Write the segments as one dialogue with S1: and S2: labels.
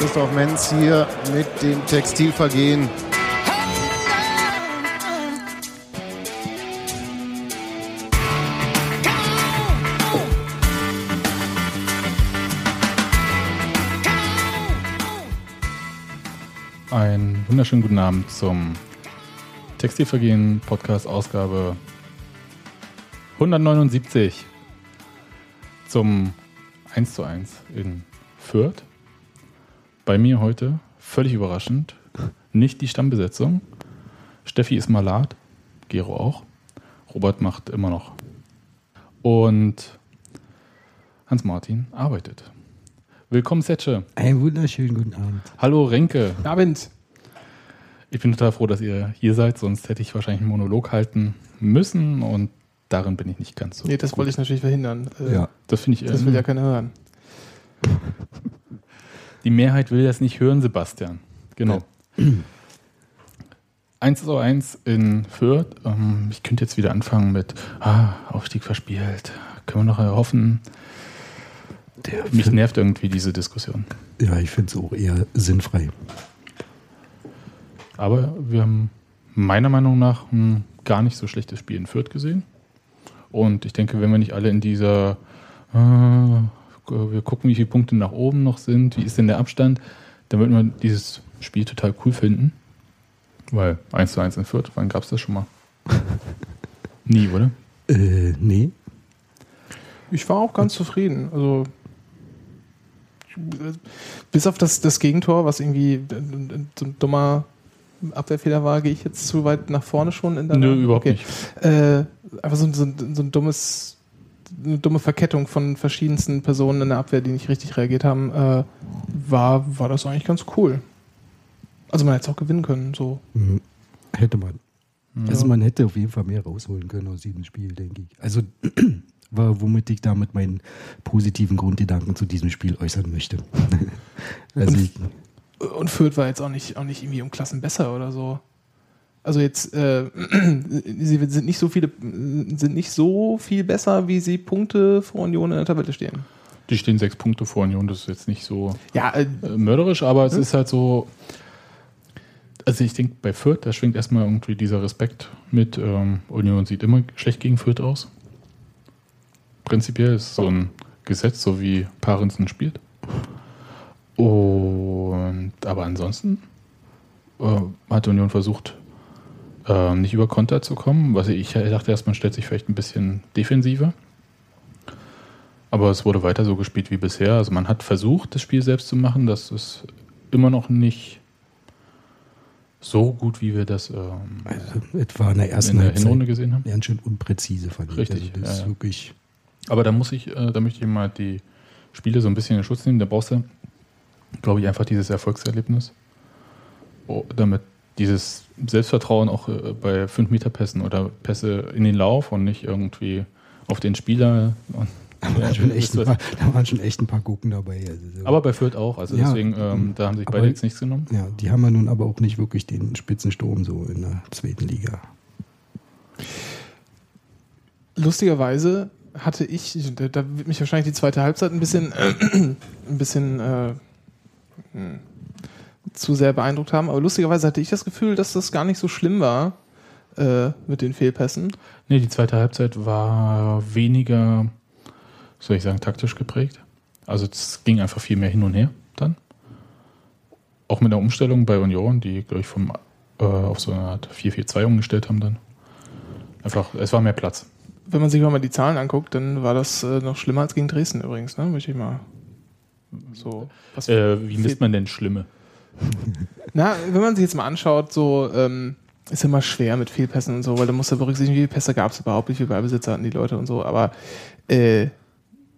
S1: Christoph Menz hier mit dem Textilvergehen.
S2: Einen wunderschönen guten Abend zum Textilvergehen Podcast Ausgabe 179 zum 1 zu 1 in Fürth. Bei mir heute, völlig überraschend, nicht die Stammbesetzung. Steffi ist malat, Gero auch. Robert macht immer noch. Und Hans-Martin arbeitet. Willkommen, Setsche.
S3: Einen wunderschönen guten Abend.
S2: Hallo, Renke.
S4: Abend.
S2: Ich bin total froh, dass ihr hier seid, sonst hätte ich wahrscheinlich einen Monolog halten müssen und darin bin ich nicht ganz so.
S4: Nee, das
S2: gut.
S4: wollte ich natürlich verhindern. Äh,
S3: Ja.
S2: Das finde ich.
S4: Das will ja keiner hören.
S2: Die Mehrheit will das nicht hören, Sebastian. Genau. 1 zu 1 in Fürth. Ähm, ich könnte jetzt wieder anfangen mit ah, Aufstieg verspielt. Können wir noch erhoffen?
S3: Der
S2: Mich
S3: find-
S2: nervt irgendwie diese Diskussion.
S3: Ja, ich finde es auch eher sinnfrei.
S2: Aber wir haben meiner Meinung nach ein gar nicht so schlechtes Spiel in Fürth gesehen. Und ich denke, wenn wir nicht alle in dieser, äh, wir gucken, wie viele Punkte nach oben noch sind, wie ist denn der Abstand, dann würden wir dieses Spiel total cool finden. Weil 1 zu 1 in Fürth, wann gab es das schon mal? Nie, oder?
S3: Äh, nee.
S4: Ich war auch ganz zufrieden. Also äh, bis auf das, das Gegentor, was irgendwie äh, so ein dummer Abwehrfehler war, gehe ich jetzt zu weit nach vorne schon in der
S2: Nö, überhaupt nicht.
S4: Äh, einfach so, ein- so, so ein dummes, eine dumme Verkettung von verschiedensten Personen in der Abwehr, die nicht richtig reagiert haben, äh, war, war das eigentlich ganz cool. Also man hätte es auch gewinnen können, so.
S3: Hm, Hätte man. Also man hätte auf jeden Fall mehr rausholen können aus diesem Spiel, denke ich. Also war, womit ich damit meinen positiven Grundgedanken zu diesem Spiel äußern möchte. also
S4: Und-
S3: ich,
S4: Und Fürth war jetzt auch nicht, auch nicht irgendwie um Klassen besser oder so. Also jetzt, äh, sie sind nicht so viele, sind nicht so viel besser, wie sie Punkte vor Union in der Tabelle stehen.
S2: Die stehen sechs Punkte vor Union, das ist jetzt nicht so
S4: Ja, äh,
S2: äh, mörderisch, aber es ist halt so. Also ich denke, bei Fürth, da schwingt erstmal irgendwie dieser Respekt mit. Ähm, Union sieht immer schlecht gegen Fürth aus. Prinzipiell ist so ein Gesetz, so wie Parensen spielt. Und aber ansonsten äh, hat Union versucht, äh, nicht über Konter zu kommen. Was ich, ich dachte erst, man stellt sich vielleicht ein bisschen defensiver. Aber es wurde weiter so gespielt wie bisher. Also man hat versucht, das Spiel selbst zu machen. Das ist immer noch nicht so gut, wie wir das ähm,
S3: also etwa in der ersten
S2: in der Hinrunde gesehen haben.
S3: ganz schön unpräzise ich.
S2: Richtig,
S3: Also das
S2: ja,
S3: ist
S2: ja.
S3: wirklich
S2: Aber da muss ich, äh, da möchte ich mal die Spiele so ein bisschen in Schutz nehmen. Da brauchst du, glaube ich, einfach dieses Erfolgserlebnis. Oh, damit dieses Selbstvertrauen auch äh, bei 5-Meter-Pässen oder Pässe in den Lauf und nicht irgendwie auf den Spieler. Und,
S3: da waren, schon echt ein paar, da waren schon echt ein paar Gucken dabei. Also so.
S2: aber bei Fürth auch. Also
S3: Ja,
S2: deswegen, ähm, da haben sich beide jetzt nichts genommen.
S3: ja, die haben ja nun aber auch nicht wirklich den Spitzensturm so in der zweiten Liga.
S4: lustigerweise hatte ich, da, da wird mich wahrscheinlich die zweite Halbzeit ein bisschen, ein bisschen äh, hm, zu sehr beeindruckt haben, aber lustigerweise hatte ich das Gefühl, dass das gar nicht so schlimm war äh, mit den Fehlpässen.
S2: Nee, die zweite Halbzeit war weniger, soll ich sagen, taktisch geprägt. Also es ging einfach viel mehr hin und her dann. Auch mit der Umstellung bei Union, die, glaube ich, vom, äh, auf so eine Art 4-4-2 umgestellt haben dann. Einfach, es war mehr Platz.
S4: Wenn man sich mal die Zahlen anguckt, dann war das äh, noch schlimmer als gegen Dresden übrigens, ne? Möchte ich mal so.
S2: Äh, wie misst man denn Schlimme?
S4: Na, wenn man sich jetzt mal anschaut, so ähm, ist immer schwer mit Fehlpässen und so, weil da muss ja berücksichtigen, wie viele Pässe gab es überhaupt, wie viele Ballbesitzer hatten die Leute und so. Aber äh,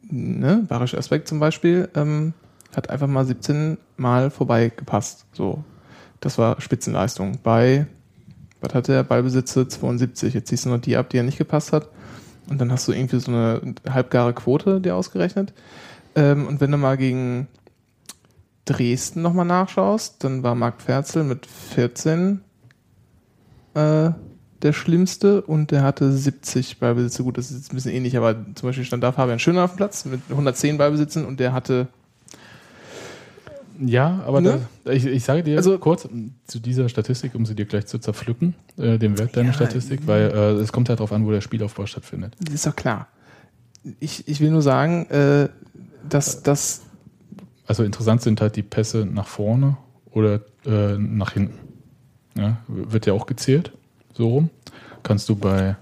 S4: ne, Barisch Aspekt zum Beispiel ähm, hat einfach mal 17 Mal vorbei gepasst. So, das war Spitzenleistung. Bei, was hat der Ballbesitzer 72? Jetzt ziehst du noch die ab, die er nicht gepasst hat. Und dann hast du irgendwie so eine halbgare Quote dir ausgerechnet. Ähm, und wenn du mal gegen Dresden nochmal nachschaust, dann war Marc Ferzel mit 14 äh, der schlimmste und der hatte 70 Ballbesitze. Gut, das ist jetzt ein bisschen ähnlich, aber zum Beispiel stand da Fabian Schöner auf dem Platz mit 110 Ballbesitzen und der hatte
S2: Ja, aber
S4: Ne?
S2: da, ich, ich sage dir
S4: Also-
S2: kurz zu dieser Statistik, um sie dir gleich zu zerpflücken, äh, den Wert deiner
S4: Ja,
S2: Statistik, weil äh, es kommt halt darauf an, wo der Spielaufbau stattfindet.
S4: Das ist doch klar. Ich, ich will nur sagen, äh, dass das.
S2: Also interessant sind halt die Pässe nach vorne oder äh, nach hinten. Ja, wird ja auch gezählt, so rum. Kannst du bei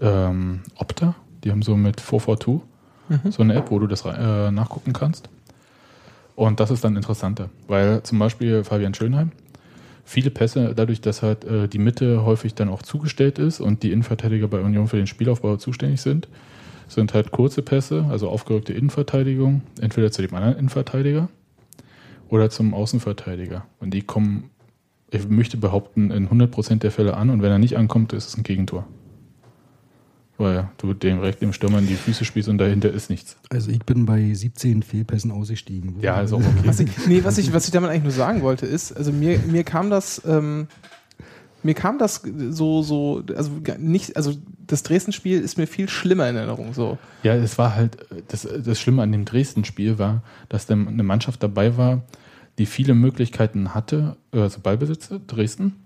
S2: ähm, Opta, die haben so mit 442 so eine App, wo du das äh, nachgucken kannst. Und das ist dann interessanter, weil zum Beispiel Fabian Schönheim, viele Pässe, dadurch, dass halt äh, die Mitte häufig dann auch zugestellt ist und die Innenverteidiger bei Union für den Spielaufbau zuständig sind, sind halt kurze Pässe, also aufgerückte Innenverteidigung, entweder zu dem anderen Innenverteidiger oder zum Außenverteidiger. Und die kommen, ich möchte behaupten, in 100% der Fälle an und wenn er nicht ankommt, ist es ein Gegentor. Weil du dem direkt dem Stürmer in die Füße spielst und dahinter ist nichts.
S3: Also ich bin bei 17 Fehlpässen ausgestiegen.
S2: Ja, ist auch okay.
S4: Was ich, nee, was ich, was ich damit eigentlich nur sagen wollte, ist, also mir, mir kam das, ähm, mir kam das so, so, also nicht, also das Dresden-Spiel ist mir viel schlimmer in Erinnerung. So.
S2: Ja, es war halt, das, das Schlimme an dem Dresden-Spiel war, dass da eine Mannschaft dabei war, die viele Möglichkeiten hatte, also Ballbesitze, Dresden,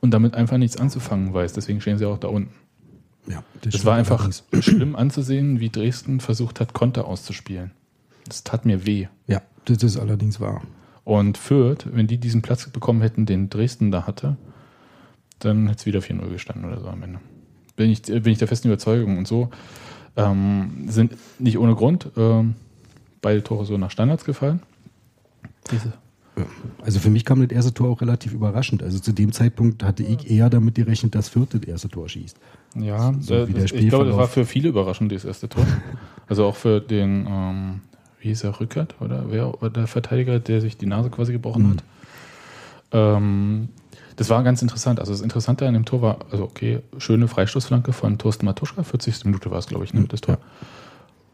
S2: und damit einfach nichts anzufangen weiß. Deswegen stehen sie auch da unten.
S3: Ja,
S2: Es
S3: stimmt
S2: war einfach
S3: allerdings.
S2: schlimm anzusehen, wie Dresden versucht hat, Konter auszuspielen. Das tat mir weh.
S3: Ja, das ist allerdings wahr.
S2: Und Fürth, wenn die diesen Platz bekommen hätten, den Dresden da hatte, dann hätte es wieder 4-0 gestanden oder so am Ende. Bin ich, bin ich der festen Überzeugung. Und so ähm, sind nicht ohne Grund ähm, beide Tore so nach Standards gefallen. Diese.
S3: Also für mich kam das erste Tor auch relativ überraschend. Also zu dem Zeitpunkt hatte ich eher damit gerechnet, dass Fürth das erste Tor schießt.
S2: Ja,
S3: So
S2: äh,
S3: wie der
S2: das, ich glaube, das war für viele überraschend, das erste Tor. also auch für den, ähm, wie hieß er, Rückert oder wer war der Verteidiger, der sich die Nase quasi gebrochen
S3: Mhm.
S2: hat. Ähm, das war ganz interessant. Also das Interessante an dem Tor war, also okay, schöne Freistoßflanke von Thorsten Matuschka, 40. Minute war es, glaube ich, ne, das Tor.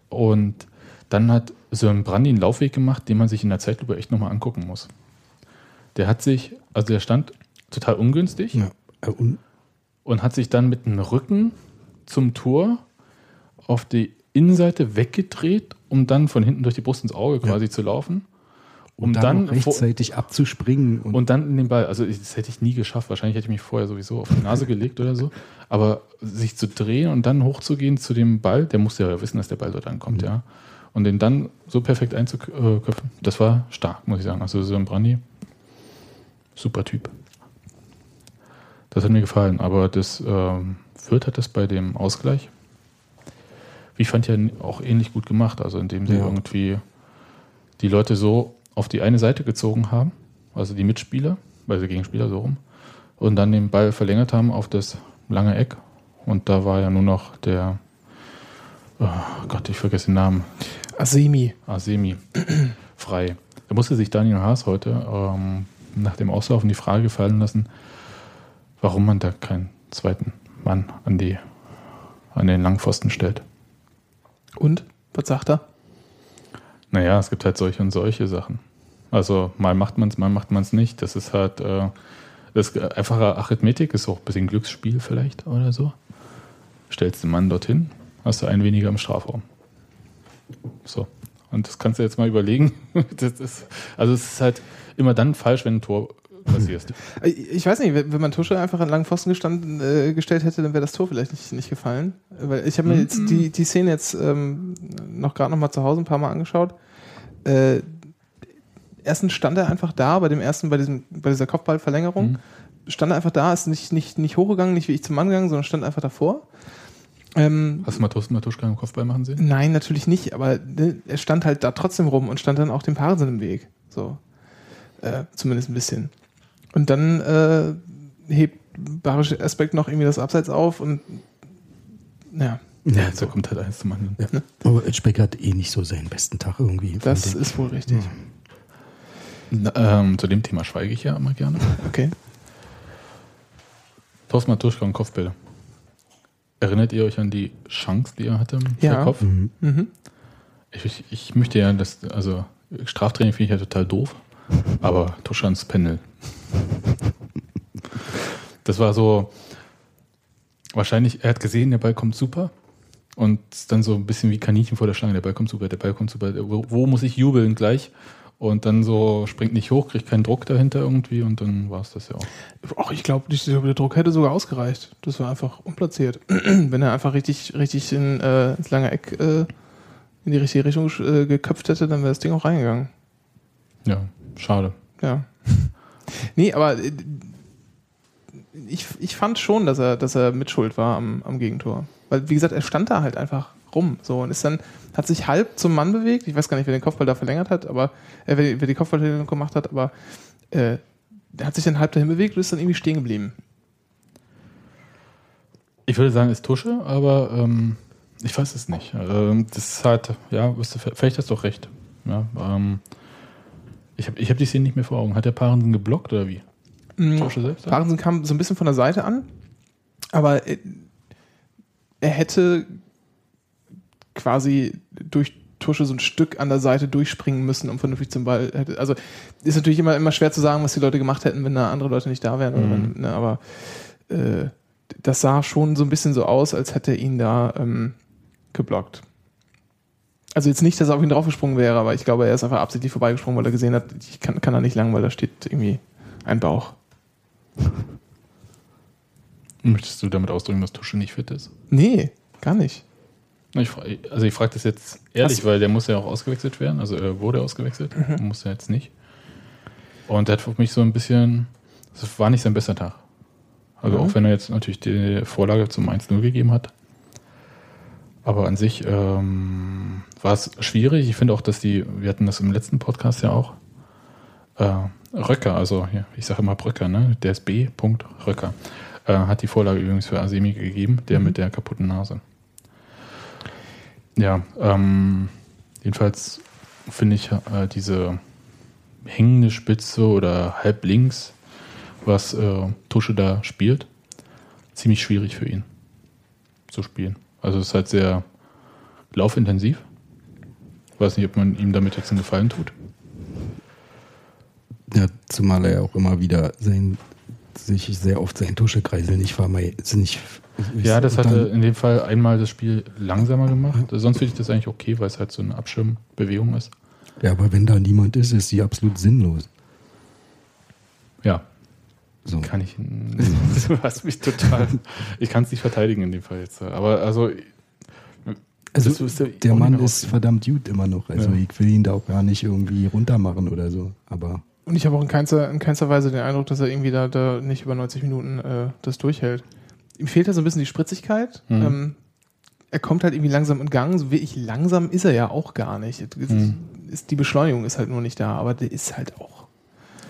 S2: Und dann hat so ein Brandi einen Laufweg gemacht, den man sich in der Zeitlupe echt nochmal angucken muss. Der hat sich, also der stand total ungünstig
S3: Ja. Äh, Und
S2: und hat sich dann mit dem Rücken zum Tor auf die Innenseite weggedreht, um dann von hinten durch die Brust ins Auge quasi zu laufen. Um
S3: dann,
S2: dann,
S3: rechtzeitig abzuspringen. Und,
S2: und dann in den Ball, also das hätte ich nie geschafft, wahrscheinlich hätte ich mich vorher sowieso auf die Nase gelegt oder so, aber sich zu drehen und dann hochzugehen zu dem Ball, der musste ja wissen, dass der Ball dort ankommt, ja. Und den dann so perfekt einzuköpfen, das war stark, muss ich sagen. Also so ein Brandi, super Typ. Das hat mir gefallen, aber das ähm, Fürth hat das bei dem Ausgleich, wie ich fand ja auch ähnlich gut gemacht, also indem sie
S3: Ja.
S2: irgendwie die Leute so auf die eine Seite gezogen haben, also die Mitspieler, weil sie Gegenspieler so rum, und dann den Ball verlängert haben auf das lange Eck. Und da war ja nur noch der, oh Gott, ich vergesse den Namen,
S4: Asemi.
S2: Asemi, frei. Da musste sich Daniel Haas heute ähm, nach dem Auslaufen die Frage gefallen lassen, warum man da keinen zweiten Mann an, die, an den Langpfosten stellt.
S4: Und? Was sagt er?
S2: Naja, es gibt halt solche und solche Sachen. Also mal macht man es, mal macht man es nicht. Das ist halt äh, das einfache Arithmetik, ist auch ein bisschen Glücksspiel vielleicht oder so. Stellst den Mann dorthin, hast du einen weniger im Strafraum. So. Und das kannst du jetzt mal überlegen. Das ist, also es ist halt immer dann falsch, wenn ein Tor passierst.
S4: Äh, Ich weiß nicht, wenn man Tusche einfach an langen Pfosten gestanden, äh, gestellt hätte, dann wäre das Tor vielleicht nicht, nicht gefallen. Weil ich habe mir jetzt die, die Szene jetzt ähm, noch gerade noch mal zu Hause ein paar Mal angeschaut. Äh, erstens stand er einfach da bei dem ersten, bei diesem, bei dieser Kopfballverlängerung. Stand er einfach da, ist nicht, nicht, nicht hochgegangen, nicht wie ich zum Mann gegangen, sondern stand einfach davor. Ähm,
S2: Hast du mal Thorsten Matuschka im Kopfball machen sehen?
S4: Nein, natürlich nicht, aber ne, er stand halt da trotzdem rum und stand dann auch dem Paarensinn im Weg. So. Äh, zumindest ein bisschen. Und dann äh, hebt Barisch Aspekt noch irgendwie das Abseits auf und ja,
S2: Ja, da kommt halt eins zum anderen.
S3: ja. Aber Özbeck hat eh nicht so seinen besten Tag irgendwie.
S4: das ist wohl richtig.
S2: Na, ähm, zu dem Thema schweige ich ja immer gerne.
S4: Okay.
S2: Thorsten Matuschka und Kopfbälle. Erinnert ihr euch an die Chance, die er hatte im
S4: Ja.
S2: Kopf?
S4: Mhm.
S2: Ich, ich, ich möchte ja, das, also Straftraining finde ich ja total doof, aber Tuschans Pendel. Das war so, wahrscheinlich, er hat gesehen, der Ball kommt super. Und dann so ein bisschen wie Kaninchen vor der Schlange. Der Ball kommt super, der Ball kommt super. Wo, wo muss ich jubeln gleich? Und dann so springt nicht hoch, kriegt keinen Druck dahinter irgendwie und dann war es das ja auch.
S4: Ach, ich glaube, der Druck hätte sogar ausgereicht. Das war einfach unplatziert. Wenn er einfach richtig, richtig in, äh, ins lange Eck äh, in die richtige Richtung äh, geköpft hätte, dann wäre das Ding auch reingegangen.
S2: Ja, schade.
S4: Ja. nee, aber äh, ich, ich fand schon, dass er, dass er mitschuld war am, am Gegentor. Weil, wie gesagt, er stand da halt einfach rum. So und ist dann, hat sich halb zum Mann bewegt. Ich weiß gar nicht, wer den Kopfball da verlängert hat, aber äh, wer, wer die Kopfballverlängerung gemacht hat, aber äh, hat sich dann halb dahin bewegt und ist dann irgendwie stehen geblieben.
S2: Ich würde sagen, ist Tusche, aber ähm, ich weiß es nicht. Ähm, das ist halt, ja, vielleicht hast du doch recht. Ja, ähm, ich habe ich hab die Szene nicht mehr vor Augen. Hat der Parensen geblockt oder wie? Tusche selbst?
S4: Parensen kam so ein bisschen von der Seite an, aber äh, er hätte quasi durch Tusche so ein Stück an der Seite durchspringen müssen, um vernünftig zum Ball. Hätte, also ist natürlich immer, immer schwer zu sagen, was die Leute gemacht hätten, wenn da andere Leute nicht da wären. Oder wenn, ne, aber äh, das sah schon so ein bisschen so aus, als hätte er ihn da ähm, geblockt. Also jetzt nicht, dass er auf ihn draufgesprungen wäre, aber ich glaube, er ist einfach absichtlich vorbeigesprungen, weil er gesehen hat, ich kann, kann da nicht lang, weil da steht irgendwie ein Bauch.
S2: Möchtest du damit ausdrücken, dass Tusche nicht fit ist?
S4: Nee, gar nicht.
S2: Ich, also ich frage das jetzt ehrlich,
S4: Hast-
S2: weil der muss ja auch ausgewechselt werden. Also er wurde ausgewechselt, muss er jetzt nicht. Und der hat für mich so ein bisschen, das war nicht sein bester Tag. Also
S4: Mhm.
S2: auch wenn er jetzt natürlich die Vorlage zum 1-0 gegeben hat. Aber an sich ähm, war es schwierig. Ich finde auch, dass die, wir hatten das im letzten Podcast ja auch, äh, Röcker, also hier, ich sage immer Bröcker, ne? Der ist B. Röcker, äh, hat die Vorlage übrigens für Asemi gegeben, der mit der kaputten Nase. Ja, ähm, jedenfalls finde ich äh, diese hängende Spitze oder halb links, was äh, Tusche da spielt, ziemlich schwierig für ihn zu spielen. Also es ist halt sehr laufintensiv. Weiß nicht, ob man ihm damit jetzt einen Gefallen tut.
S3: Ja, zumal er ja auch immer wieder sein, sich sehr oft sein Tuschekreisel nicht vermeiden. Nicht,
S2: Ja, das hatte in dem Fall einmal das Spiel langsamer gemacht. Sonst finde ich das eigentlich okay, weil es halt so eine Abschirmbewegung ist.
S3: Ja, aber wenn da niemand ist, ist sie absolut sinnlos.
S2: Ja,
S3: So.
S2: kann ich. Du hast mich total. Ich kann es nicht verteidigen in dem Fall jetzt. Aber also.
S3: Also der Mann ist verdammt gut immer noch. Also
S2: Ja.
S3: ich will ihn da auch gar nicht irgendwie runtermachen oder so. Aber
S4: Und ich habe auch in keinster, in keinster Weise den Eindruck, dass er irgendwie da, da nicht über 90 Minuten äh, das durchhält. Ihm fehlt ja so ein bisschen die Spritzigkeit.
S2: Mhm.
S4: Ähm, er kommt halt irgendwie langsam in Gang. So wirklich langsam ist er ja auch gar nicht.
S2: Mhm.
S4: Ist, die Beschleunigung ist halt nur nicht da, aber der ist halt auch.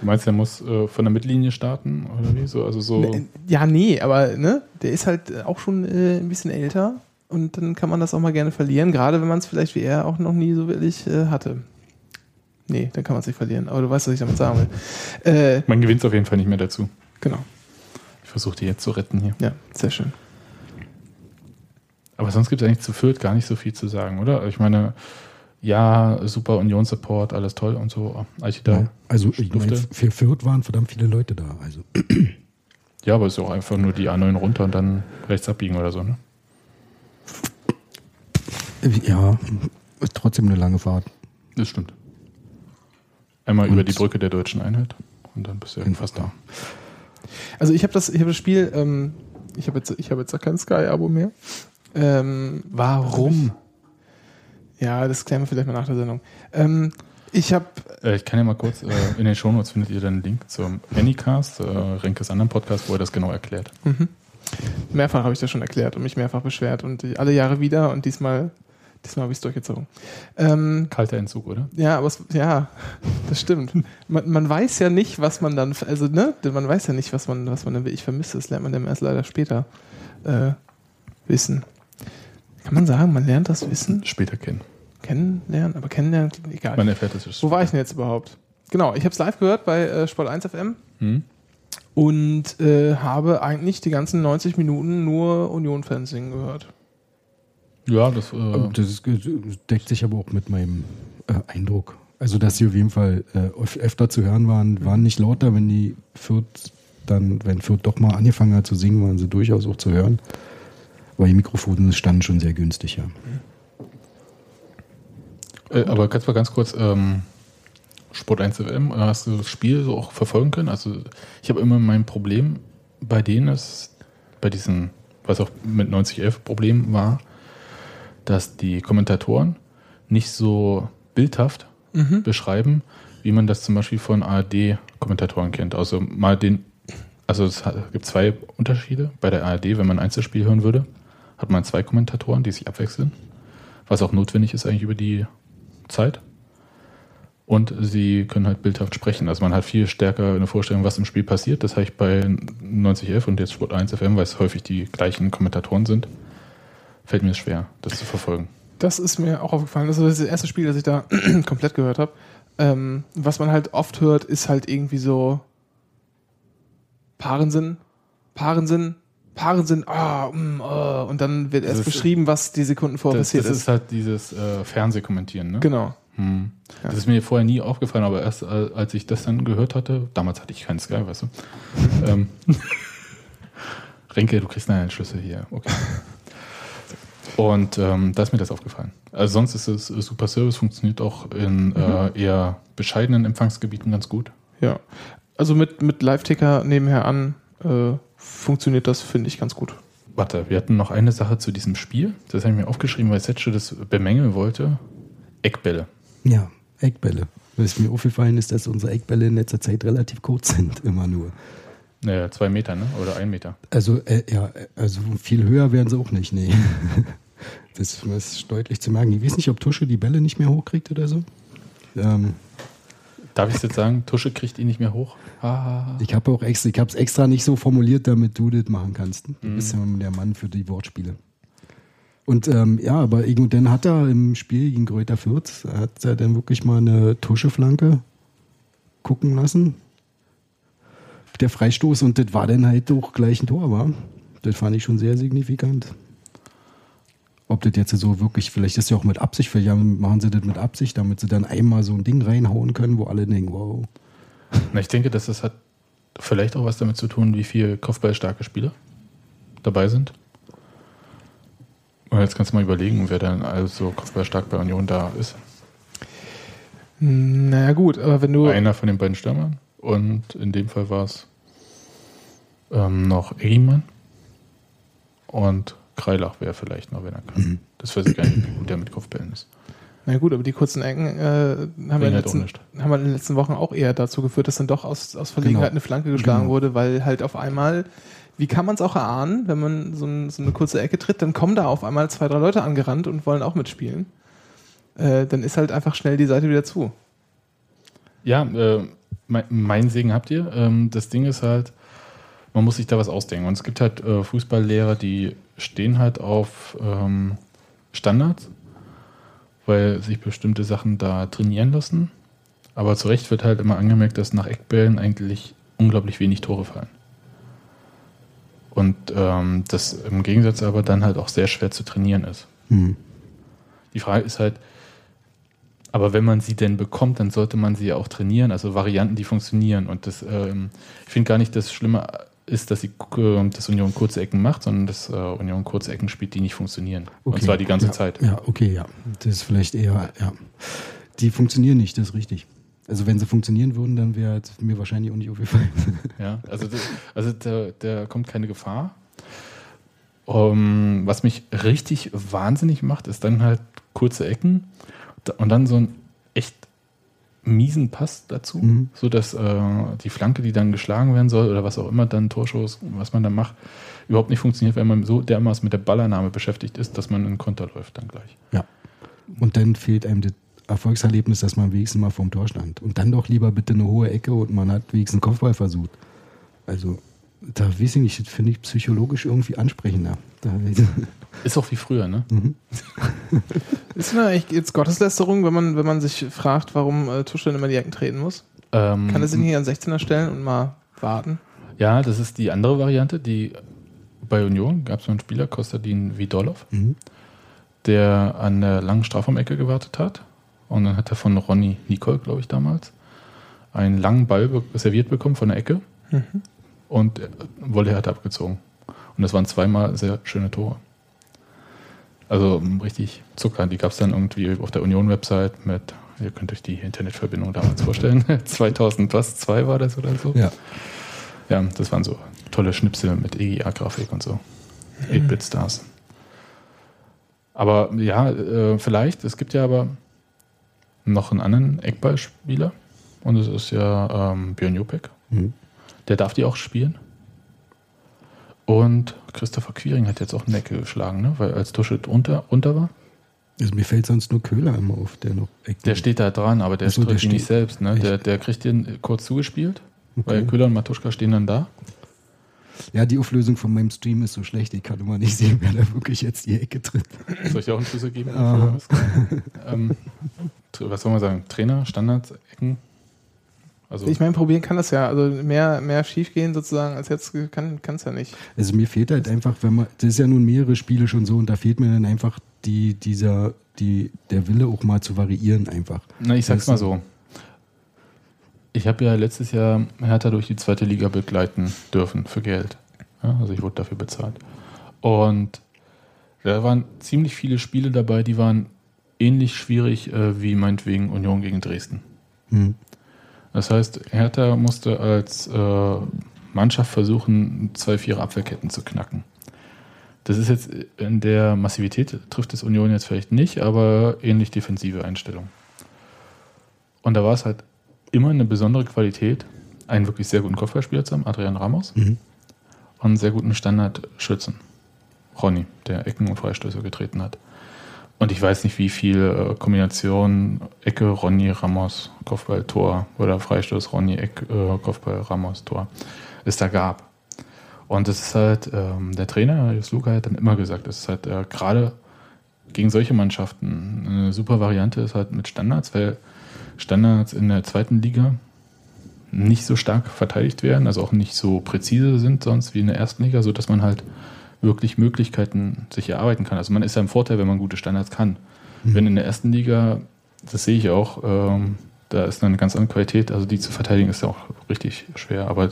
S2: Du meinst, er muss äh, von der Mittellinie starten oder wie? So, also so.
S4: Ne, Ja, nee, aber ne, der ist halt auch schon äh, ein bisschen älter und dann kann man das auch mal gerne verlieren, gerade wenn man es vielleicht wie er auch noch nie so wirklich äh, hatte. Nee, dann kann man es nicht verlieren, aber du weißt, was ich damit sagen will. Äh,
S2: Man gewinnt auf jeden Fall nicht mehr dazu.
S4: genau,
S2: Ich versuche die jetzt zu retten hier.
S4: ja, sehr schön.
S2: Aber sonst gibt es eigentlich zu Fürth gar nicht so viel zu sagen, oder? Ich meine, ja, super Union-Support, alles toll und so. Eichida.
S3: ja, also ich
S2: Dufte.
S3: mein, für Fürth waren verdammt viele Leute da. Also
S2: Ja, aber es ist auch einfach nur die A9 runter und dann rechts abbiegen oder so, ne?
S3: ja, ist trotzdem eine lange Fahrt.
S2: Das stimmt. Einmal
S3: Und-
S2: über die Brücke der deutschen Einheit und dann bist du ja fast da.
S4: Also ich habe das, ich habe das Spiel, ähm, ich habe jetzt, ich habe jetzt kein Sky-Abo mehr. Ähm,
S2: Warum?
S4: Ja, das klären wir vielleicht mal nach der Sendung. Ähm, ich habe
S2: Äh, ich kann ja mal kurz, äh, in den Shownotes findet ihr dann einen Link zum Anycast, äh, Renkes anderen Podcast, wo er das genau erklärt.
S4: mehrfach habe ich das schon erklärt und mich mehrfach beschwert und die- alle Jahre wieder und diesmal, diesmal habe ich es durchgezogen. Ähm,
S2: Kalter Entzug, oder?
S4: ja, aber es, ja, das stimmt. Man, man weiß ja nicht, was man dann, also ne, man weiß ja nicht, was man, was man dann will. Ich vermisse das, lernt man dann erst leider später äh, wissen. Kann man sagen, man lernt das Wissen?
S2: Später kennen.
S4: Kennenlernen, aber kennenlernen, egal.
S2: Man erfährt es.
S4: Wo war ich denn jetzt überhaupt? Genau, ich habe es live gehört bei äh, Sport 1 FM
S2: Hm?
S4: und äh, habe eigentlich die ganzen 90 Minuten nur Union-Fans singen gehört.
S2: Ja, das. Äh,
S3: Das ist, deckt sich aber auch mit meinem äh, Eindruck. Also, dass sie auf jeden Fall äh, öf- öfter zu hören waren, waren nicht lauter, wenn die Fürth dann, wenn Fürth doch mal angefangen hat zu singen, waren sie durchaus auch zu hören. Aber die Mikrofone standen schon sehr günstig, ja.
S2: Äh, aber ganz mal ganz kurz, ähm, Sport 1 FM, hast du das Spiel so auch verfolgen können? Also ich habe immer mein Problem bei denen ist, bei diesen, was auch mit 9011 Problem war, dass die Kommentatoren nicht so bildhaft beschreiben, wie man das zum Beispiel von ARD-Kommentatoren kennt. Also mal den, also es gibt zwei Unterschiede. Bei der ARD, wenn man ein Einzelspiel hören würde, hat man zwei Kommentatoren, die sich abwechseln, was auch notwendig ist eigentlich über die Zeit. Und sie können halt bildhaft sprechen. Also man hat viel stärker eine Vorstellung, was im Spiel passiert. Das habe ich bei 9011 und jetzt Sport 1 FM, weil es häufig die gleichen Kommentatoren sind, fällt mir schwer, das zu verfolgen.
S4: Das ist mir auch aufgefallen. Das ist das erste Spiel, das ich da komplett gehört habe. Ähm, was man halt oft hört, ist halt irgendwie so Paarensinn, Paarensinn, Paarensinn, ah, mm, oh, und dann wird erst
S2: Das ist-
S4: beschrieben, was die Sekunden vorher
S2: Das,
S4: passiert
S2: das
S4: ist.
S2: ist halt dieses äh, Fernsehkommentieren. Ne?
S4: Genau.
S2: Hm.
S4: Ja.
S2: Das ist mir vorher nie aufgefallen, aber erst äh, als ich das dann gehört hatte, damals hatte ich keinen Sky, weißt du. ähm, Renke, du kriegst einen Schlüssel hier. Okay. Und ähm, da ist mir das aufgefallen. Also sonst ist es äh, Super Service, funktioniert auch in äh, eher bescheidenen Empfangsgebieten ganz gut.
S4: Ja. Also mit, mit Live-Ticker nebenher an äh, funktioniert das, finde ich, ganz gut.
S2: Warte, wir hatten noch eine Sache zu diesem Spiel. Das habe ich mir aufgeschrieben, weil Setsche das bemängeln wollte. Eckbälle.
S3: Ja, Eckbälle. Was mir aufgefallen ist, dass unsere Eckbälle in letzter Zeit relativ kurz sind, immer nur.
S2: Naja, zwei Meter, ne? Oder ein Meter.
S3: Also, äh, ja, also viel höher werden sie auch nicht, nee. Das ist deutlich zu merken. Ich weiß nicht, ob Tusche die Bälle nicht mehr hochkriegt oder so. Ähm,
S2: Darf ich es jetzt sagen? Tusche kriegt ihn nicht mehr hoch. Ah.
S3: ich habe auch extra, ich habe es extra nicht so formuliert, damit du das machen kannst. Du bist ja der Mann für die Wortspiele. Und ähm, ja, aber irgendwann hat er im Spiel gegen Greuther Fürth, hat er dann wirklich mal eine Tuscheflanke gucken lassen. Der Freistoß und das war dann halt auch gleich ein Tor, war. Das fand ich schon sehr signifikant. Ob das jetzt so wirklich, vielleicht ist ja auch mit Absicht, vielleicht machen sie das mit Absicht, damit sie dann einmal so ein Ding reinhauen können, wo alle denken, wow.
S2: Na, ich denke, dass das hat vielleicht auch was damit zu tun, wie viele kopfballstarke Spieler dabei sind. Und jetzt kannst du mal überlegen, wer dann also kopfballstark bei Union da ist.
S4: Naja, gut, aber wenn du.
S2: Einer von den beiden Stürmern. Und in dem Fall war es ähm, noch Egemann und Kreilach wäre vielleicht noch, wenn er kann. Das weiß ich gar nicht, wie gut der mit Kopfbällen ist.
S4: Na gut, aber die kurzen Ecken äh, haben, wir in den
S2: halt
S4: letzten, haben wir in den letzten Wochen auch eher dazu geführt, dass dann doch aus, aus Verlegenheit
S3: Genau.
S4: eine Flanke geschlagen
S3: Genau.
S4: wurde, weil halt auf einmal, wie kann man es auch erahnen, wenn man so, ein, so eine kurze Ecke tritt, dann kommen da auf einmal zwei, drei Leute angerannt und wollen auch mitspielen. Äh, dann ist halt einfach schnell die Seite wieder zu.
S2: Ja, äh, mein, mein Segen habt ihr. Ähm, das Ding ist halt, man muss sich da was ausdenken. Und es gibt halt äh, Fußballlehrer, die stehen halt auf ähm, Standards, weil sich bestimmte Sachen da trainieren lassen. Aber zu Recht wird halt immer angemerkt, dass nach Eckbällen eigentlich unglaublich wenig Tore fallen. Und ähm, das im Gegensatz aber dann halt auch sehr schwer zu trainieren ist.
S3: Hm.
S2: Die Frage ist halt, aber wenn man sie denn bekommt, dann sollte man sie ja auch trainieren, also Varianten, die funktionieren. Und das, ähm, ich finde gar nicht, das Schlimme ist, dass, sie, äh, dass Union kurze Ecken macht, sondern dass äh, Union kurze Ecken spielt, die nicht funktionieren. Und
S3: Okay.
S2: zwar die ganze
S3: ja,
S2: Zeit.
S3: Ja, okay, ja. Das ist vielleicht eher, ja. Die funktionieren nicht, das ist richtig. Also wenn sie funktionieren würden, dann wäre es mir wahrscheinlich auch nicht aufgefallen.
S2: Ja, also, das- also da, da kommt keine Gefahr. Um, was mich richtig wahnsinnig macht, ist dann halt kurze Ecken und dann so ein miesen Pass dazu,
S3: Mhm.
S2: so dass äh, die Flanke, die dann geschlagen werden soll oder was auch immer dann Torschuss, was man dann macht, überhaupt nicht funktioniert, weil man so dermaßen mit der Ballannahme beschäftigt ist, dass man in Konter läuft dann gleich.
S3: Ja. Und dann fehlt einem das Erfolgserlebnis, dass man wenigstens mal vorm Tor stand. Und dann doch lieber bitte eine hohe Ecke und man hat wenigstens einen Kopfball versucht. Also, da weiß ich nicht, das finde ich psychologisch irgendwie ansprechender. Da,
S2: Ist auch wie früher, ne?
S4: Ist mir eigentlich jetzt Gotteslästerung, wenn man, wenn man sich fragt, warum äh, Tusch dann immer die Ecken treten muss?
S2: Ähm,
S4: Kann er sich nicht an 16er stellen und mal warten?
S2: Ja, das ist die andere Variante, die bei Union gab es einen Spieler, Kostadin Vidolov,
S3: Mhm.
S2: der an der langen Strafraumecke gewartet hat. Und dann hat er von Ronny Nicole, glaube ich, damals, einen langen Ball be serviert bekommen von der Ecke. Und äh, Wolle hat abgezogen. Und das waren zweimal sehr schöne Tore. Also um, richtig Zucker. Die gab es dann irgendwie auf der Union-Website mit, ihr könnt euch die Internetverbindung damals vorstellen, 2002 war das oder so.
S3: Ja.
S2: Ja, das waren so tolle Schnipsel mit EGA-Grafik und so. 8-Bit-Stars. Aber ja, äh, vielleicht, es gibt ja aber noch einen anderen Eckballspieler und das ist ja ähm, Björn Jopek.
S3: Mhm.
S2: Der darf die auch spielen. Und Christopher Quiring hat jetzt auch eine Ecke geschlagen, ne? weil als Tusche unter, unter war.
S3: Also mir fällt sonst nur Köhler immer auf, der noch Ecken-
S2: Der steht da dran, aber der
S3: so, der
S2: ihn nicht selbst. Ne? Der, der kriegt den kurz zugespielt, weil
S3: Okay.
S2: Köhler und Matuschka stehen dann da.
S3: Ja, die Auflösung von meinem Stream ist so schlecht, ich kann immer nicht sehen, wer da wirklich jetzt die Ecke tritt.
S2: Soll ich dir auch einen Schlüssel geben?
S3: Ah.
S2: ähm, was soll man sagen? Trainer, Standards, Ecken? Also,
S4: Ich meine, probieren kann das ja. Also mehr, mehr schief gehen sozusagen als jetzt kann es ja nicht.
S3: Also mir fehlt halt einfach, wenn man, das ist ja nun mehrere Spiele schon so und da fehlt mir dann einfach die, dieser, die, der Wille auch mal zu variieren einfach.
S2: na, ich sag's
S3: das-
S2: mal so. Ich habe ja letztes Jahr Hertha durch die zweite Liga begleiten dürfen für Geld. Ja, also ich wurde dafür bezahlt. Und da waren ziemlich viele Spiele dabei, die waren ähnlich schwierig äh, wie meinetwegen Union gegen Dresden.
S3: Hm.
S2: Das heißt, Hertha musste als äh, Mannschaft versuchen, zwei Vierer Abwehrketten zu knacken. Das ist jetzt in der Massivität, trifft es Union jetzt vielleicht nicht, aber ähnlich defensive Einstellung. Und da war es halt immer eine besondere Qualität, einen wirklich sehr guten Kopfballspieler zu haben, Adrian Ramos,
S3: Mhm.
S2: und einen sehr guten Standardschützen, Ronny, der Ecken und Freistöße getreten hat. Und ich weiß nicht, wie viel äh, Kombination Ecke, Ronny, Ramos, Kopfball, Tor oder Freistoß, Ronny, Eck, äh, Kopfball, Ramos, Tor es da gab. Und es ist halt, ähm, der Trainer, Jus Luca, hat dann immer gesagt, es ist halt äh, gerade gegen solche Mannschaften eine super Variante ist halt mit Standards, weil Standards in der zweiten Liga nicht so stark verteidigt werden, also auch nicht so präzise sind sonst wie in der ersten Liga, sodass man halt wirklich Möglichkeiten sich erarbeiten kann. Also man ist ja im Vorteil, wenn man gute Standards kann. Wenn in der ersten Liga, das sehe ich auch, ähm, da ist eine ganz andere Qualität, also die zu verteidigen ist ja auch richtig schwer, aber